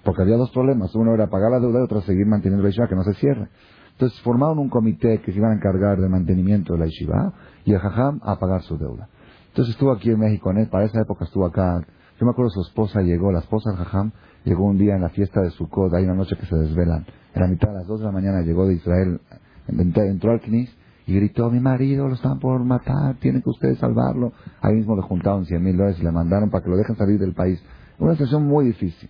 Porque había dos problemas, uno era pagar la deuda y otro seguir manteniendo la yeshiva, que no se cierre. Entonces formaron un comité que se iban a encargar del mantenimiento de la yeshiva y el jajam a pagar su deuda. Entonces estuvo aquí en México, ¿eh? para esa época estuvo acá. Yo me acuerdo su esposa llegó, la esposa del Jajam, llegó un día en la fiesta de Sukkot, hay una noche que se desvelan. En la mitad de las dos de la mañana llegó de Israel, entró al Knis y gritó, mi marido lo están por matar, tienen que ustedes salvarlo. Ahí mismo le juntaron 100 mil dólares y le mandaron para que lo dejen salir del país. Una situación muy difícil.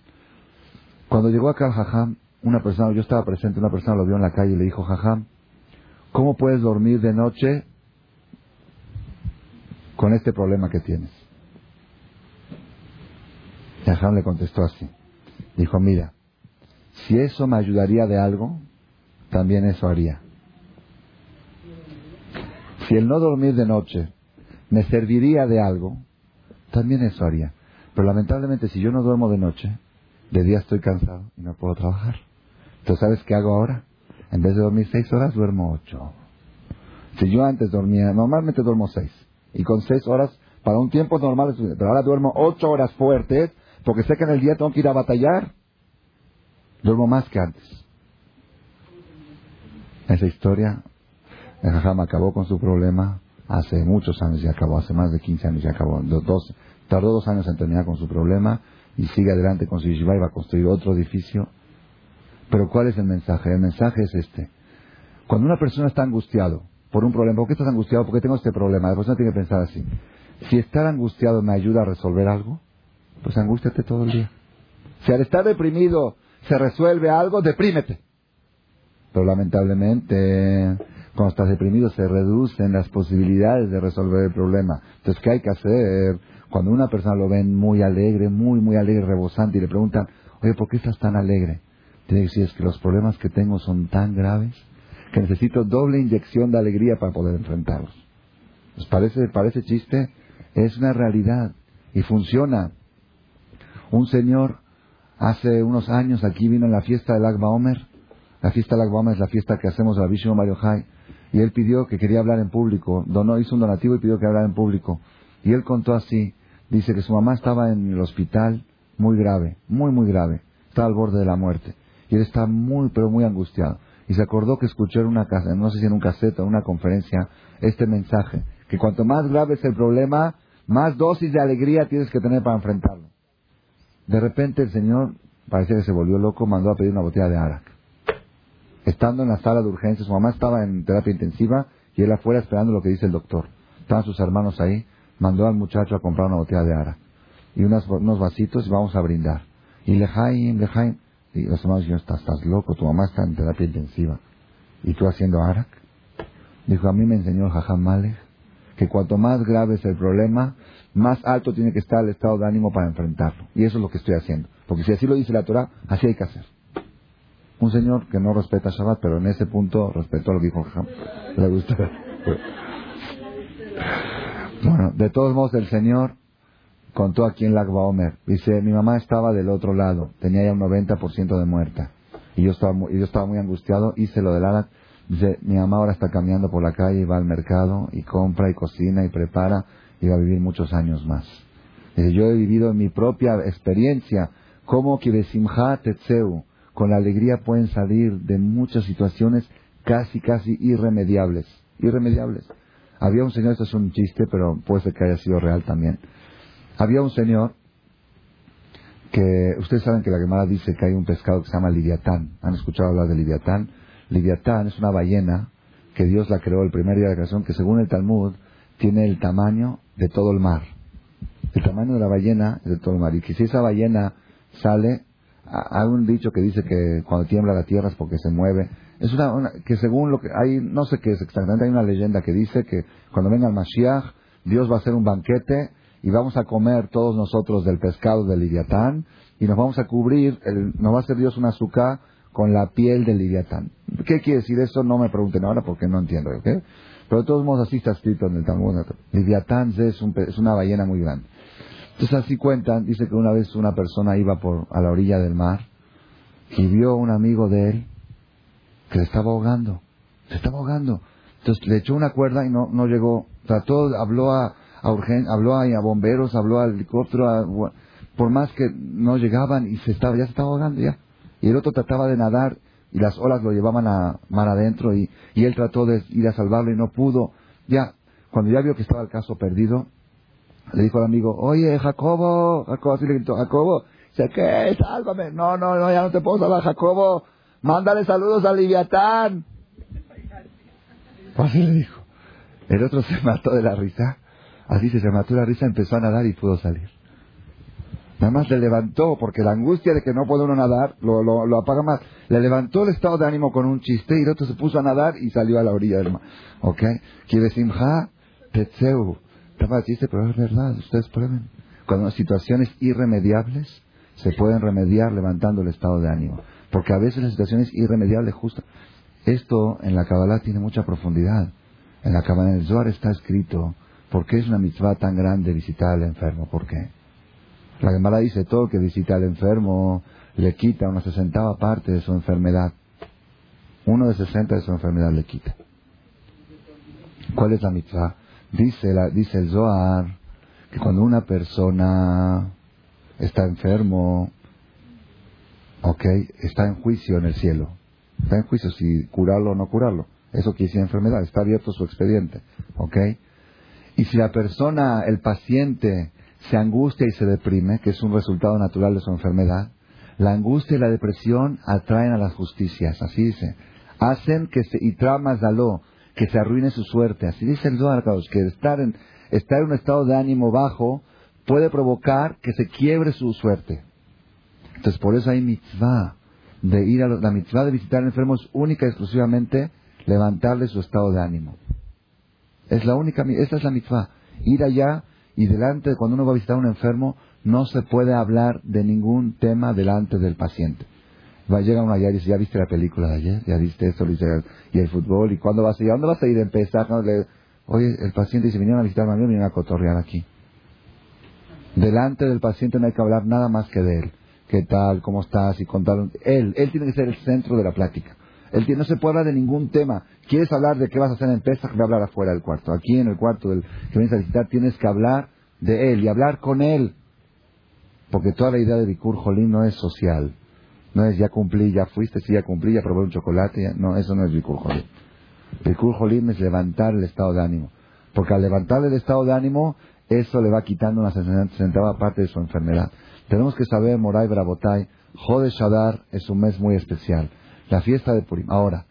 Cuando llegó acá el Jajam, una persona, yo estaba presente, una persona lo vio en la calle y le dijo, Jajam, ¿cómo puedes dormir de noche con este problema que tienes? Y Ajam le contestó así. Dijo, mira, si eso me ayudaría de algo, también eso haría. Si el no dormir de noche me serviría de algo, también eso haría. Pero lamentablemente si yo no duermo de noche, de día estoy cansado y no puedo trabajar. Entonces, ¿sabes qué hago ahora? En vez de dormir seis horas, duermo ocho. Si yo antes dormía, normalmente duermo seis y con seis horas para un tiempo normal, pero ahora duermo ocho horas fuertes porque sé que en el día tengo que ir a batallar. Duermo más que antes. Esa historia, el Jajam acabó con su problema hace muchos años y acabó, hace más de 15 años y acabó. Dos, tardó dos años en terminar con su problema y sigue adelante con su yeshiva y va a construir otro edificio. Pero ¿cuál es el mensaje? El mensaje es este. Cuando una persona está angustiado, por un problema. ¿Por qué estás angustiado? Porque tengo este problema. La persona tiene que pensar así. Si estar angustiado me ayuda a resolver algo, pues angústiate todo el día. Si al estar deprimido se resuelve algo, deprímete. Pero lamentablemente, cuando estás deprimido se reducen las posibilidades de resolver el problema. Entonces, ¿qué hay que hacer? Cuando una persona lo ven muy alegre, muy, muy alegre, rebosante, y le preguntan, oye, ¿por qué estás tan alegre? Tiene que decir, es que los problemas que tengo son tan graves que necesito doble inyección de alegría para poder enfrentarlos. ¿Les parece, parece chiste? Es una realidad y funciona. Un señor hace unos años aquí vino en la fiesta del Agba Omer. La fiesta del Agba Omer es la fiesta que hacemos a Vishnu Mario Jai. Y él pidió que quería hablar en público. Donó, hizo un donativo y pidió que hablara en público. Y él contó así. Dice que su mamá estaba en el hospital muy grave, muy, muy grave. Estaba al borde de la muerte. Y él está muy, pero muy angustiado y se acordó que escuchó en una casa, no sé si en un cassette o en una conferencia, este mensaje, que cuanto más grave es el problema, más dosis de alegría tienes que tener para enfrentarlo. De repente el Señor, parecía que se volvió loco, mandó a pedir una botella de arak. Estando en la sala de urgencias, su mamá estaba en terapia intensiva y él afuera esperando lo que dice el doctor. Estaban sus hermanos ahí, mandó al muchacho a comprar una botella de arak y unos vasitos y vamos a brindar. Y lejaim, lejaim, y los hermanos dijeron, estás, estás loco, tu mamá está en terapia intensiva. ¿Y tú haciendo arak? Dijo, a mí me enseñó el Jajam Malek que cuanto más grave es el problema, más alto tiene que estar el estado de ánimo para enfrentarlo. Y eso es lo que estoy haciendo. Porque si así lo dice la Torah, así hay que hacer. Un señor que no respeta Shabbat, pero en ese punto respetó lo que dijo Jajam. Le gusta. Bueno, de todos modos, el Señor contó aquí en Lagba Omer. Dice, mi mamá estaba del otro lado, tenía ya un 90% de muerta. Y yo estaba, muy, angustiado, hice lo del Alat. Dice, mi mamá ahora está caminando por la calle y va al mercado y compra y cocina y prepara y va a vivir muchos años más. Dice, yo he vivido en mi propia experiencia cómo que Tetzeu, con la alegría pueden salir de muchas situaciones casi, casi irremediables. Irremediables. Había un señor, esto es un chiste, pero puede ser que haya sido real también había un señor que, ustedes saben que la Gemara dice que hay un pescado que se llama Liviatán. ¿Han escuchado hablar de Liviatán? Liviatán es una ballena que Dios la creó el primer día de la creación, que según el Talmud tiene el tamaño de todo el mar. El tamaño de la ballena es de todo el mar. Y que si esa ballena sale hay un dicho que dice que cuando tiembla la tierra es porque se mueve. Es una, que según lo que hay, no sé qué es exactamente, hay una leyenda que dice que cuando venga el Mashiach, Dios va a hacer un banquete y vamos a comer todos nosotros del pescado del Liviatán y nos vamos a cubrir, el, nos va a hacer Dios un azúcar con la piel del Liviatán. ¿Qué quiere decir eso? No me pregunten ahora porque no entiendo, ¿ok? Pero de todos modos así está escrito en el Talmud. Liviatán es, es una ballena muy grande. Entonces así cuentan, dice que una vez una persona iba por a la orilla del mar y vio a un amigo de él que le estaba ahogando, se estaba ahogando. Entonces le echó una cuerda y no, no llegó. Trató, habló a, a habló a, a, bomberos, habló al helicóptero, por más que no llegaban y se estaba, ya se estaba ahogando ya. Y el otro trataba de nadar y las olas lo llevaban a mar adentro y, y él trató de ir a salvarlo y no pudo. Ya, cuando ya vio que estaba el caso perdido, le dijo al amigo, oye, Jacobo, Jacobo, así le gritó, Jacobo, dice, ¿qué? Sálvame. No, no, no, ya no te puedo salvar, Jacobo. Mándale saludos a Liviatán. Así le dijo. El otro se mató de la risa. Así se, se mató de la risa, empezó a nadar y pudo salir. Nada más le levantó, porque la angustia de que no puede uno nadar lo, lo, apaga más. Le levantó el estado de ánimo con un chiste y el otro se puso a nadar y salió a la orilla del mar. ¿Ok? Quiere tetzeu. Estaba chiste, pero es verdad, ustedes prueben. Cuando situaciones irremediables se pueden remediar levantando el estado de ánimo. Porque a veces las situaciones irremediables justo. Esto en la Kabbalah tiene mucha profundidad. En la Kabbalah del Zohar está escrito por qué es una mitzvah tan grande visitar al enfermo. ¿Por qué? La Gemara dice todo que visita al enfermo le quita una sesentava parte de su enfermedad. Uno de sesenta de su enfermedad le quita. ¿Cuál es la mitzvah? Dice, la, dice el Zohar que cuando una persona está enfermo, ok, está en juicio en el cielo. Está en juicio si curarlo o no curarlo. Eso quiere decir enfermedad, está abierto su expediente, ok. Y si la persona, el paciente, se angustia y se deprime, que es un resultado natural de su enfermedad, la angustia y la depresión atraen a las justicias, así dice. Hacen que se, y tramas daló, que se arruine su suerte. Así dice el Zohar que estar en, estar en un estado de ánimo bajo puede provocar que se quiebre su suerte. Entonces, por eso hay mitzvah de ir a la mitzvah de visitar al enfermo es única y exclusivamente levantarle su estado de ánimo. Es la única, esta es la mitzvah. Ir allá y delante, cuando uno va a visitar a un enfermo, no se puede hablar de ningún tema delante del paciente. Va, llega uno allá y dice, ¿ya viste la película de ayer? ¿Ya viste esto? Y el fútbol, ¿y cuándo vas a ir? ¿A dónde vas a ir empezar? Oye, el paciente dice, vinieron a visitarme a mí, vinieron a cotorrear aquí. Delante del paciente no hay que hablar nada más que de él. ¿Qué tal? ¿Cómo estás? Y contar. Él, él tiene que ser el centro de la plática. Él no se puede hablar de ningún tema. ¿Quieres hablar de qué vas a hacer en Pesach? Voy a hablar afuera del cuarto. Aquí en el cuarto del que vienes a visitar tienes que hablar de él y hablar con él. Porque toda la idea de Bikur Jolín no es social. No es ya cumplí, ya fuiste, sí, ya cumplí, ya probé un chocolate. No, eso no es Bikur Jolim. Bikur Jolim es levantar el estado de ánimo. Porque al levantar el estado de ánimo, eso le va quitando una centava parte de su enfermedad. Tenemos que saber, Moray Brabotay, Jode Shadar es un mes muy especial. La fiesta de Purim. Ahora,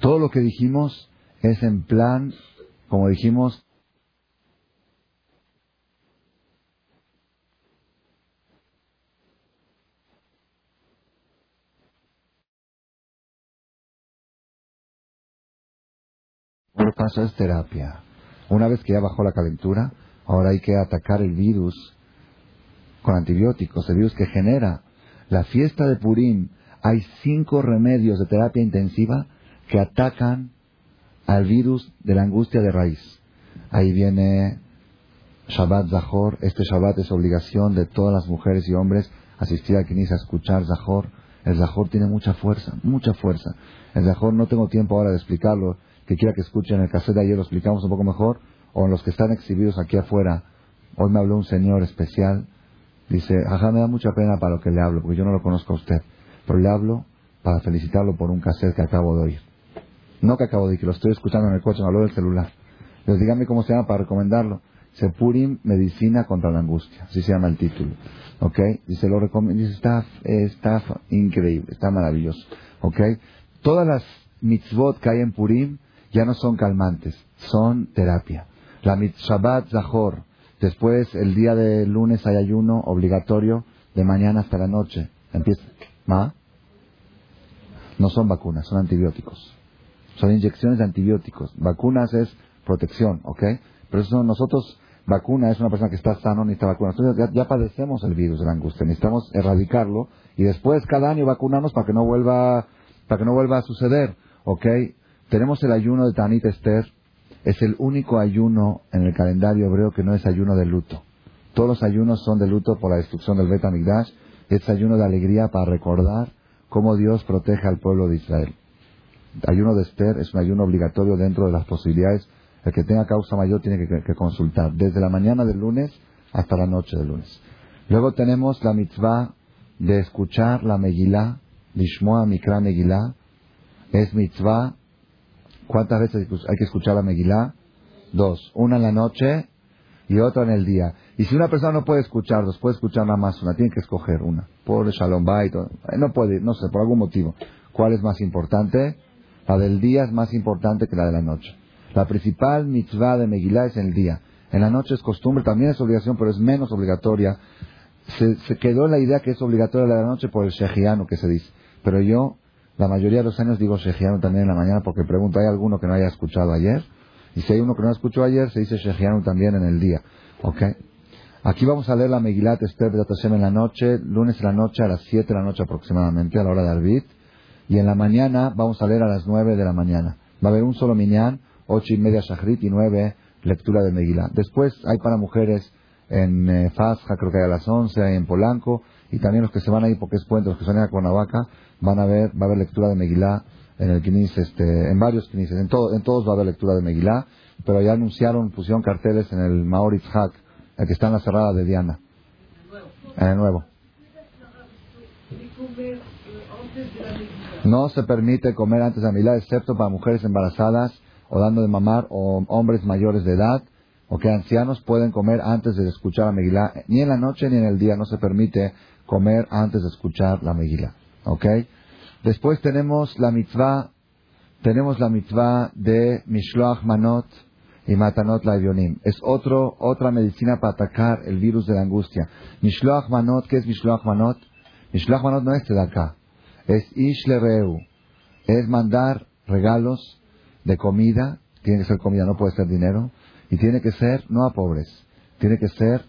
todo lo que dijimos es en plan, como dijimos, paso es terapia. Una vez que ya bajó la calentura, ahora hay que atacar el virus con antibióticos, el virus que genera. La fiesta de Purim, hay cinco remedios de terapia intensiva que atacan al virus de la angustia de raíz. Ahí viene Shabbat Zahor. Este Shabbat es obligación de todas las mujeres y hombres asistir a Knis a escuchar Zahor. El Zahor tiene mucha fuerza, mucha fuerza. El Zahor no tengo tiempo ahora de explicarlo, que quiera que escuchen el cassette de ayer lo explicamos un poco mejor, o en los que están exhibidos aquí afuera. Hoy me habló un señor especial, dice, ajá, me da mucha pena para lo que le hablo, porque yo no lo conozco a usted, pero le hablo para felicitarlo por un cassette que acabo de oír. No que acabo de oír, que lo estoy escuchando en el coche, me habló del celular. Les díganme cómo se llama para recomendarlo. Sepurim, Medicina contra la Angustia, así se llama el título. ¿Ok? Dice, lo recomiendo, dice, está, está increíble, está maravilloso. ¿Ok? Todas las mitzvot que hay en Purim ya no son calmantes, son terapia. La Shabbat Zahor, después el día de lunes hay ayuno obligatorio de mañana hasta la noche. Empieza. ¿Ma? No son vacunas, son antibióticos. Son inyecciones de antibióticos. Vacunas es protección, ¿ok? Pero eso nosotros, vacuna es una persona que está sano, necesita vacuna. Ya, padecemos el virus de la angustia, necesitamos erradicarlo y después cada año vacunarnos para que no vuelva, para que no vuelva a suceder, ¿ok? Tenemos el ayuno de Tanit Esther, es el único ayuno en el calendario hebreo que no es ayuno de luto. Todos los ayunos son de luto por la destrucción del Bet Es ayuno de alegría para recordar cómo Dios protege al pueblo de Israel. ayuno de Esther es un ayuno obligatorio dentro de las posibilidades. El que tenga causa mayor tiene que, consultar, desde la mañana del lunes hasta la noche del lunes. Luego tenemos la mitzvah de escuchar la Megilá, Lishmoa Mikra Megilá. Es mitzvah. ¿Cuántas veces hay que escuchar la Megilá? Dos. Una en la noche y otra en el día. Y si una persona no puede escuchar dos, puede escuchar nada más una, tiene que escoger una. Por Shalom Bait, no puede, no sé, por algún motivo. ¿Cuál es más importante? La del día es más importante que la de la noche. La principal mitzvah de Megillah es el día. En la noche es costumbre, también es obligación, pero es menos obligatoria. Se, quedó la idea que es obligatoria la de la noche por el shejiano que se dice. Pero yo, la mayoría de los años digo shejiano también en la mañana porque pregunto, ¿hay alguno que no haya escuchado ayer? Y si hay uno que no escuchó ayer, se dice shejiano también en el día. ¿Ok? Aquí vamos a leer la Megilat Esther Hashem en la noche, lunes en la noche, a las 7 de la noche aproximadamente, a la hora de Arbit. Y en la mañana vamos a leer a las 9 de la mañana. Va a haber un solo minyan, 8 y media Shachrit y 9 lectura de Megilat. Después hay para mujeres en eh, Fasja, creo que hay a las 11, hay en Polanco. Y también los que se van ahí porque es puente, los que son a Cuernavaca, van a ver, va a haber lectura de Megilat en el Kinis, este, en varios Kinises. En, en todos va a haber lectura de Megilat. Pero ya anunciaron, pusieron carteles en el Maoritz Hack el que está en la cerrada de Diana. En nuevo. No se permite comer antes de la Milá, excepto para mujeres embarazadas o dando de mamar o hombres mayores de edad o que ancianos pueden comer antes de escuchar la Megilá. Ni en la noche ni en el día no se permite comer antes de escuchar la Megilá. ¿Ok? Después tenemos la mitzvah, tenemos la mitzvah de Mishloach Manot, y Matanot Laivionim. Es otro, otra medicina para atacar el virus de la angustia. Mishloach Manot, ¿qué es Mishloach Manot? Mishloach Manot no es acá, es Ishlereu. Es mandar regalos de comida, tiene que ser comida, no puede ser dinero, y tiene que ser no a pobres, tiene que ser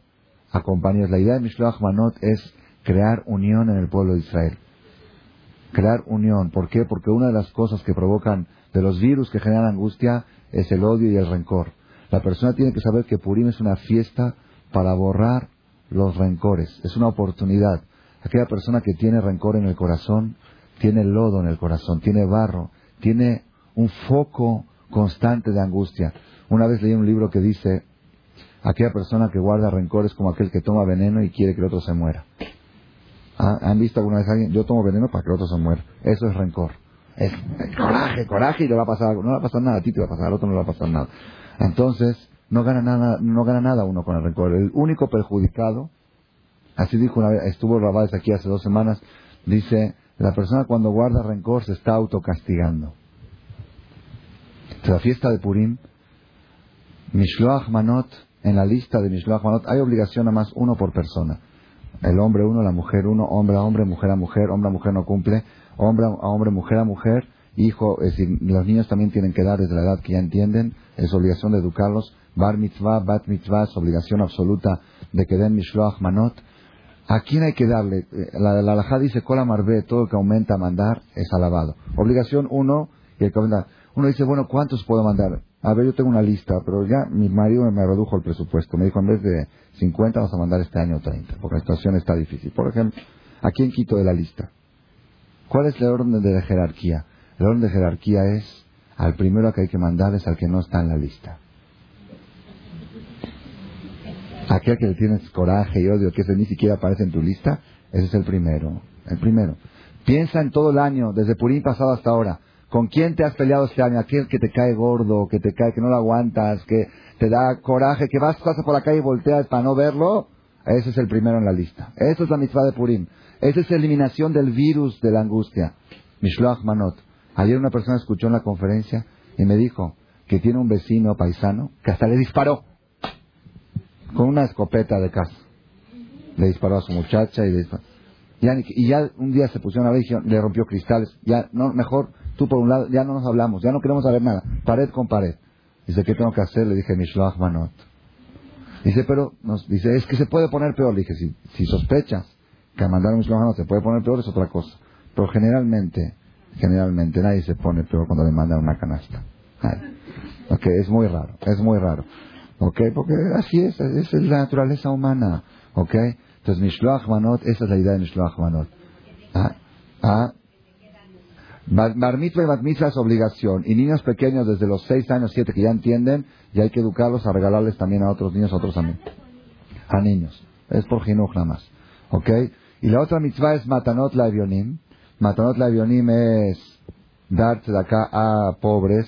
a compañeros. La idea de Mishloach Manot es crear unión en el pueblo de Israel. Crear unión. ¿Por qué? Porque una de las cosas que provocan, de los virus que generan angustia, es el odio y el rencor. La persona tiene que saber que Purim es una fiesta para borrar los rencores. Es una oportunidad. Aquella persona que tiene rencor en el corazón, tiene lodo en el corazón, tiene barro, tiene un foco constante de angustia. Una vez leí un libro que dice, aquella persona que guarda rencor es como aquel que toma veneno y quiere que el otro se muera. ¿Ah? ¿Han visto alguna vez a alguien? Yo tomo veneno para que el otro se muera. Eso es rencor. Es coraje, coraje y le va a pasar No le va a pasar nada a ti, te va a pasar al otro, no le va a pasar nada. Entonces, no gana nada, no gana nada uno con el rencor. El único perjudicado, así dijo una vez, estuvo Rabades aquí hace dos semanas, dice, la persona cuando guarda rencor se está autocastigando. la fiesta de Purim, Mishloach Manot, en la lista de Mishloach Manot hay obligación a más uno por persona. El hombre uno, la mujer uno, hombre a hombre, mujer a mujer, hombre a mujer no cumple, hombre a hombre, mujer a mujer, hijo, es decir, los niños también tienen que dar desde la edad que ya entienden, es obligación de educarlos, bar mitzvah, bat mitzvah, es obligación absoluta de que den mishloach manot. ¿A quién hay que darle? Eh, la, la alajá dice, cola marbe, todo que aumenta mandar es alabado. Obligación uno, y el que aumenta. Uno dice, bueno, ¿cuántos puedo mandar? A ver, yo tengo una lista, pero ya mi marido me redujo el presupuesto. Me dijo, en vez de 50, vamos a mandar este año 30, porque la situación está difícil. Por ejemplo, ¿a quién quito de la lista? ¿Cuál es el orden de jerarquía? El orden de jerarquía es al primero que hay que mandar es al que no está en la lista. Aquel que le tienes coraje y odio, que ese ni siquiera aparece en tu lista, ese es el primero. El primero. Piensa en todo el año, desde Purín pasado hasta ahora. ¿Con quién te has peleado este año? Aquel que te cae gordo, que te cae, que no lo aguantas, que te da coraje, que vas, pasas por la calle y volteas para no verlo. Ese es el primero en la lista. Esa es la mitzvah de Purim. Esa es la eliminación del virus de la angustia. Mishloach Manot. Ayer una persona escuchó en la conferencia y me dijo que tiene un vecino paisano que hasta le disparó con una escopeta de casa. Le disparó a su muchacha y le disparó. Y ya un día se pusieron a ver y le rompió cristales. Ya, no, mejor tú por un lado, ya no nos hablamos, ya no queremos saber nada. Pared con pared. Dice, ¿qué tengo que hacer? Le dije, Mishloach Manot. Dice, pero, nos, dice, es que se puede poner peor. Le dije, si, si sospechas que mandar un Mishloach Manot se puede poner peor, es otra cosa. Pero generalmente, generalmente nadie se pone peor cuando le mandan una canasta. Ok, es muy raro, es muy raro. Ok, porque así es, esa es la naturaleza humana. Ok, entonces Mishloach Manot, esa es la idea de Mishloach Manot. Ah, ah, Bar mitzvah y bat es obligación. Y niños pequeños desde los 6 años, 7 que ya entienden, y hay que educarlos a regalarles también a otros niños, a otros amigos. A niños. Es por jinuj nada más. ¿Ok? Y la otra mitzvah es matanot la. Matanot la es dar de acá a pobres.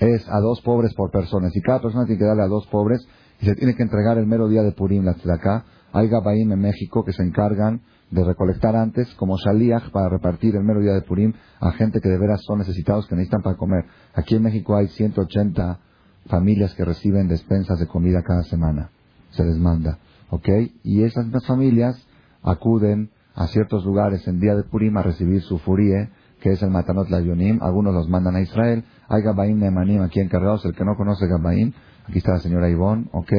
Es a dos pobres por persona. Si cada persona tiene que darle a dos pobres, y se tiene que entregar el mero día de Purim la acá. Hay gabaim en México que se encargan de recolectar antes como shaliach para repartir el mero día de Purim a gente que de veras son necesitados, que necesitan para comer. Aquí en México hay 180 familias que reciben despensas de comida cada semana. Se les manda. ¿Ok? Y esas familias acuden a ciertos lugares en día de Purim a recibir su furie, que es el Matanot Layonim. Algunos los mandan a Israel. Hay Gabaim Nemanim aquí en Carreos. El que no conoce Gabaim, aquí está la señora Ivonne, ¿ok?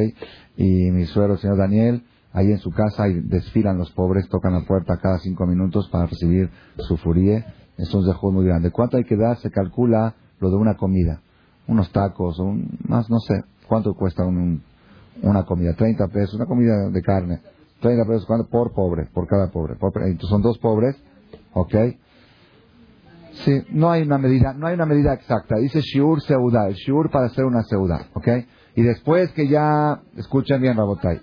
Y mi suegro, señor Daniel, Ahí en su casa y desfilan los pobres, tocan la puerta cada cinco minutos para recibir su furie. Es un dejó muy grande. ¿Cuánto hay que dar? Se calcula lo de una comida. Unos tacos, un, más no sé. ¿Cuánto cuesta una comida? 30 pesos, una comida de carne. 30 pesos por pobre, por cada pobre. entonces son dos pobres, ¿ok? Sí, no hay una medida, no hay una medida exacta. Dice shiur seuda, el shiur para hacer una seuda, ¿ok? Y después que ya, escuchen bien, Rabotai.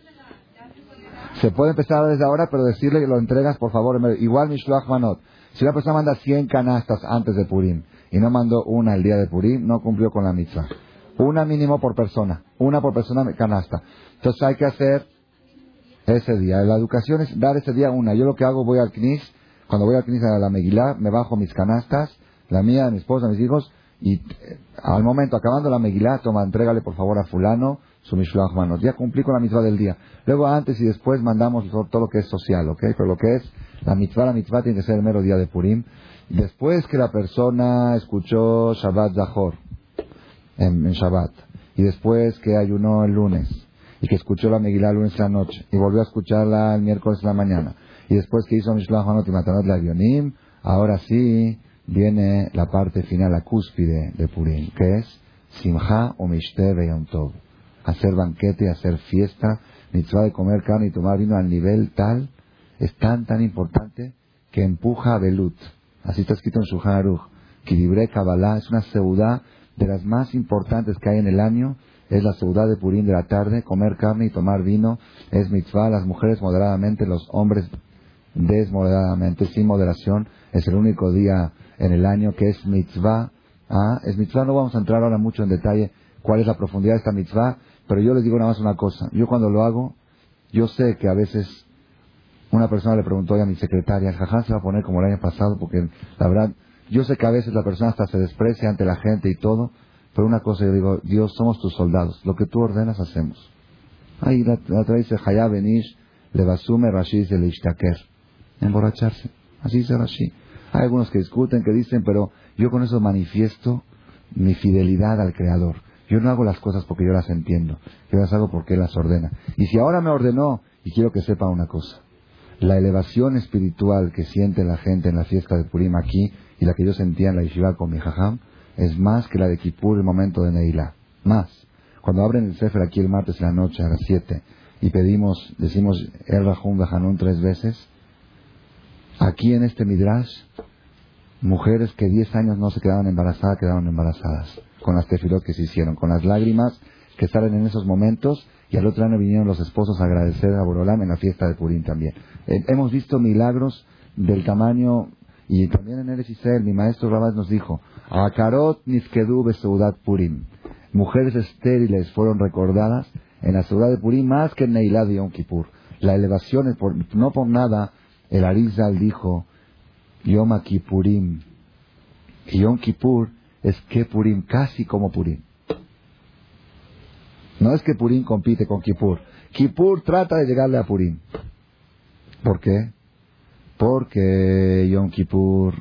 Se puede empezar desde ahora, pero decirle que lo entregas, por favor. Igual Mishloach Manot. Si la persona manda 100 canastas antes de Purim y no mandó una el día de Purim, no cumplió con la mitzvah. Una mínimo por persona. Una por persona canasta. Entonces hay que hacer ese día. La educación es dar ese día una. Yo lo que hago, voy al CNIS. Cuando voy al CNIS a la Megilá, me bajo mis canastas, la mía, de mi esposa, mis hijos, y eh, al momento, acabando la Megilá, toma, entrégale por favor a fulano, su Mishloach. Ya cumplí con la mitzvah del día. Luego antes y después mandamos todo, lo que es social, ¿ok? Pero lo que es la mitzvah, la mitzvah tiene que ser el mero día de Purim. Después que la persona escuchó Shabbat Zahor en, Shabbat. Y después que ayunó el lunes. Y que escuchó la Megillah el lunes la noche. Y volvió a escucharla el miércoles la mañana. Y después que hizo Mishloach y Matanot la Avionim, ahora sí viene la parte final, la cúspide de Purim, que es Simcha o Mishte Tov hacer banquete, hacer fiesta, mitzvah de comer carne y tomar vino al nivel tal, es tan, tan importante que empuja a Belut. Así está escrito en su Aruch. Kilibre Kabbalah es una seudá de las más importantes que hay en el año. Es la seudá de Purín de la tarde. Comer carne y tomar vino es mitzvah. Las mujeres moderadamente, los hombres desmoderadamente, sin moderación. Es el único día en el año que es mitzvah. Ah, es mitzvah. No vamos a entrar ahora mucho en detalle cuál es la profundidad de esta mitzvah. Pero yo les digo nada más una cosa. Yo cuando lo hago, yo sé que a veces una persona le preguntó a mi secretaria, jajá se va a poner como el año pasado, porque la verdad, yo sé que a veces la persona hasta se desprecia ante la gente y todo, pero una cosa yo digo, Dios, somos tus soldados, lo que tú ordenas hacemos. Ahí la, otra dice, Hayá Benish, Levasume Rashid el Ishtaker. Emborracharse. Así dice Rashi. Hay algunos que discuten, que dicen, pero yo con eso manifiesto mi fidelidad al Creador. Yo no hago las cosas porque yo las entiendo, yo las hago porque Él las ordena. Y si ahora me ordenó, y quiero que sepa una cosa, la elevación espiritual que siente la gente en la fiesta de Purim aquí y la que yo sentía en la yeshiva con mi jajam es más que la de Kippur el momento de Neilá. Más. Cuando abren el Sefer aquí el martes en la noche a las 7 y pedimos, decimos El Rahum Behanun tres veces, aquí en este Midrash, mujeres que 10 años no se quedaban embarazadas, quedaron embarazadas con las tefilot que se hicieron, con las lágrimas que salen en esos momentos, y al otro año vinieron los esposos a agradecer a Borolam en la fiesta de Purim también. Eh, hemos visto milagros del tamaño, y también en el Israel, mi maestro Rabat nos dijo, Akarot nifkedu beseudat Purim. Mujeres estériles fueron recordadas en la ciudad de Purim más que en Neilad y Yom Kippur. La elevación, es por, no por nada, el Arizal dijo, Yom Kippurim. Y Yom Kippur es que Purim, casi como Purim. No es que Purim compite con Kippur. Kippur trata de llegarle a Purim. ¿Por qué? Porque Yom Kippur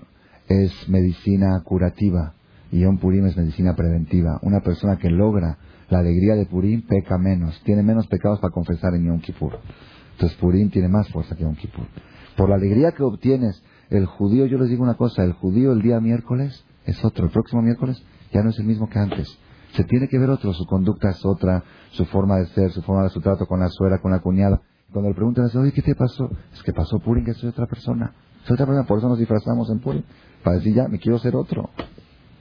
es medicina curativa y Yom Purim es medicina preventiva. Una persona que logra la alegría de Purim peca menos, tiene menos pecados para confesar en Yom Kippur. Entonces Purim tiene más fuerza que Yom Kippur. Por la alegría que obtienes, el judío, yo les digo una cosa, el judío el día miércoles es otro, el próximo miércoles ya no es el mismo que antes. Se tiene que ver otro, su conducta es otra, su forma de ser, su forma de su trato con la suegra, con la cuñada. Cuando le preguntan, oye, ¿qué te pasó? Es que pasó Purim, que soy otra persona. Soy otra persona, por eso nos disfrazamos en Purim. Para decir, ya, me quiero ser otro.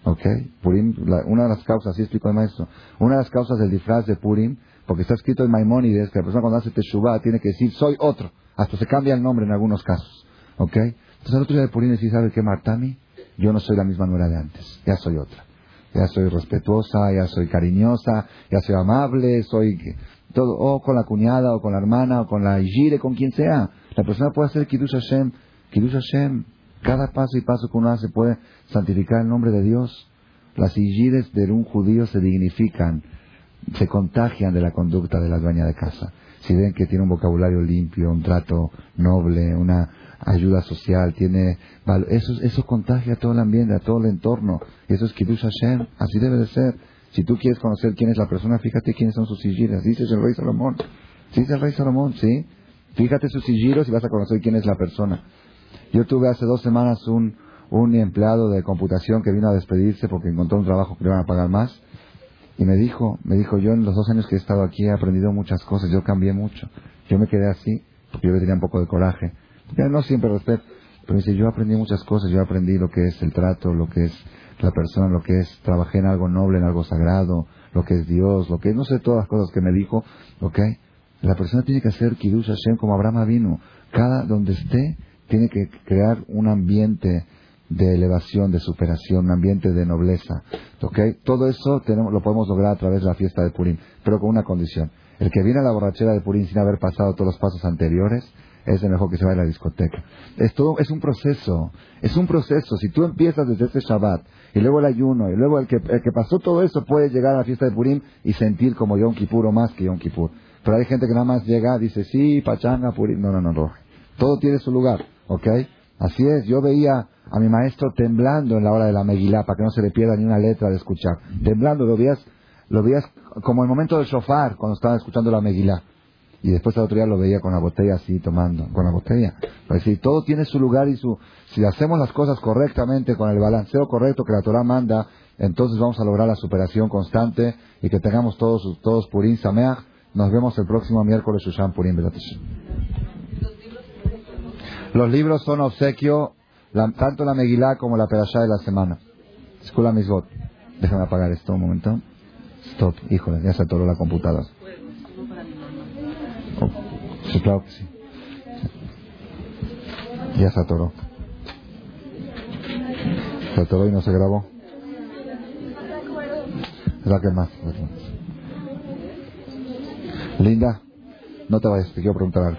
¿Ok? Purim, una de las causas, así explico el maestro, una de las causas del disfraz de Purim, porque está escrito en Maimónides que la persona cuando hace Teshuvah tiene que decir, soy otro. Hasta se cambia el nombre en algunos casos. ¿Ok? Entonces el otro día de Purim decir, ¿sabe qué, Martami? Yo no soy la misma nuera de antes. Ya soy otra. Ya soy respetuosa, ya soy cariñosa, ya soy amable, soy todo, o con la cuñada, o con la hermana, o con la Ijire, con quien sea. La persona puede hacer Kiddush Hashem. Kiddush Hashem cada paso y paso que uno hace puede santificar el nombre de Dios. Las hijires de un judío se dignifican, se contagian de la conducta de la dueña de casa. Si ven que tiene un vocabulario limpio, un trato noble, una ayuda social, tiene eso, eso contagia a todo el ambiente, a todo el entorno. Y eso es Kiddush Hashem, así debe de ser. Si tú quieres conocer quién es la persona, fíjate quiénes son sus hijires. Dice el rey Salomón. Dice el rey Salomón, sí. Fíjate sus hijiros y vas a conocer quién es la persona. Yo tuve hace dos semanas un, un empleado de computación que vino a despedirse porque encontró un trabajo que le iban a pagar más. Y me dijo, me dijo, yo en los dos años que he estado aquí he aprendido muchas cosas, yo cambié mucho. Yo me quedé así, porque yo tenía un poco de coraje. Ya no siempre respeto, pero dice, yo aprendí muchas cosas, yo aprendí lo que es el trato, lo que es la persona, lo que es, trabajé en algo noble, en algo sagrado, lo que es Dios, lo que es, no sé todas las cosas que me dijo, ¿ok? La persona tiene que hacer Kiddush Hashem como Abraham vino. Cada donde esté, tiene que crear un ambiente de elevación, de superación, un ambiente de nobleza. ¿okay? Todo eso tenemos, lo podemos lograr a través de la fiesta de Purim, pero con una condición. El que viene a la borrachera de Purim sin haber pasado todos los pasos anteriores, es el mejor que se vaya a la discoteca. Es, todo, es un proceso, es un proceso. Si tú empiezas desde ese Shabbat, y luego el ayuno, y luego el que, el que pasó todo eso puede llegar a la fiesta de Purim y sentir como Yom Kippur o más que Yom Kippur. Pero hay gente que nada más llega, dice, sí, pachanga, Purim. No, no, no, no. Todo tiene su lugar. ¿Ok? Así es, yo veía a mi maestro temblando en la hora de la Megilá para que no se le pierda ni una letra de escuchar. Temblando, lo veías, lo veías como el momento del shofar cuando estaba escuchando la Megilá. Y después al otro día lo veía con la botella así tomando, con la botella. Es decir, todo tiene su lugar y su... Si hacemos las cosas correctamente, con el balanceo correcto que la Torah manda, entonces vamos a lograr la superación constante y que tengamos todos, todos Purim Sameach. Nos vemos el próximo miércoles, Shushan Purim los libros son obsequio, tanto la Megilá como la Perashá de la semana. Escuela Misbot. Déjame apagar esto un momento. Stop. Híjole, ya se atoró la computadora. Oh, sí, claro que sí. Ya se atoró. Se atoró y no se grabó. que más. Linda, no te vayas, te quiero preguntar algo.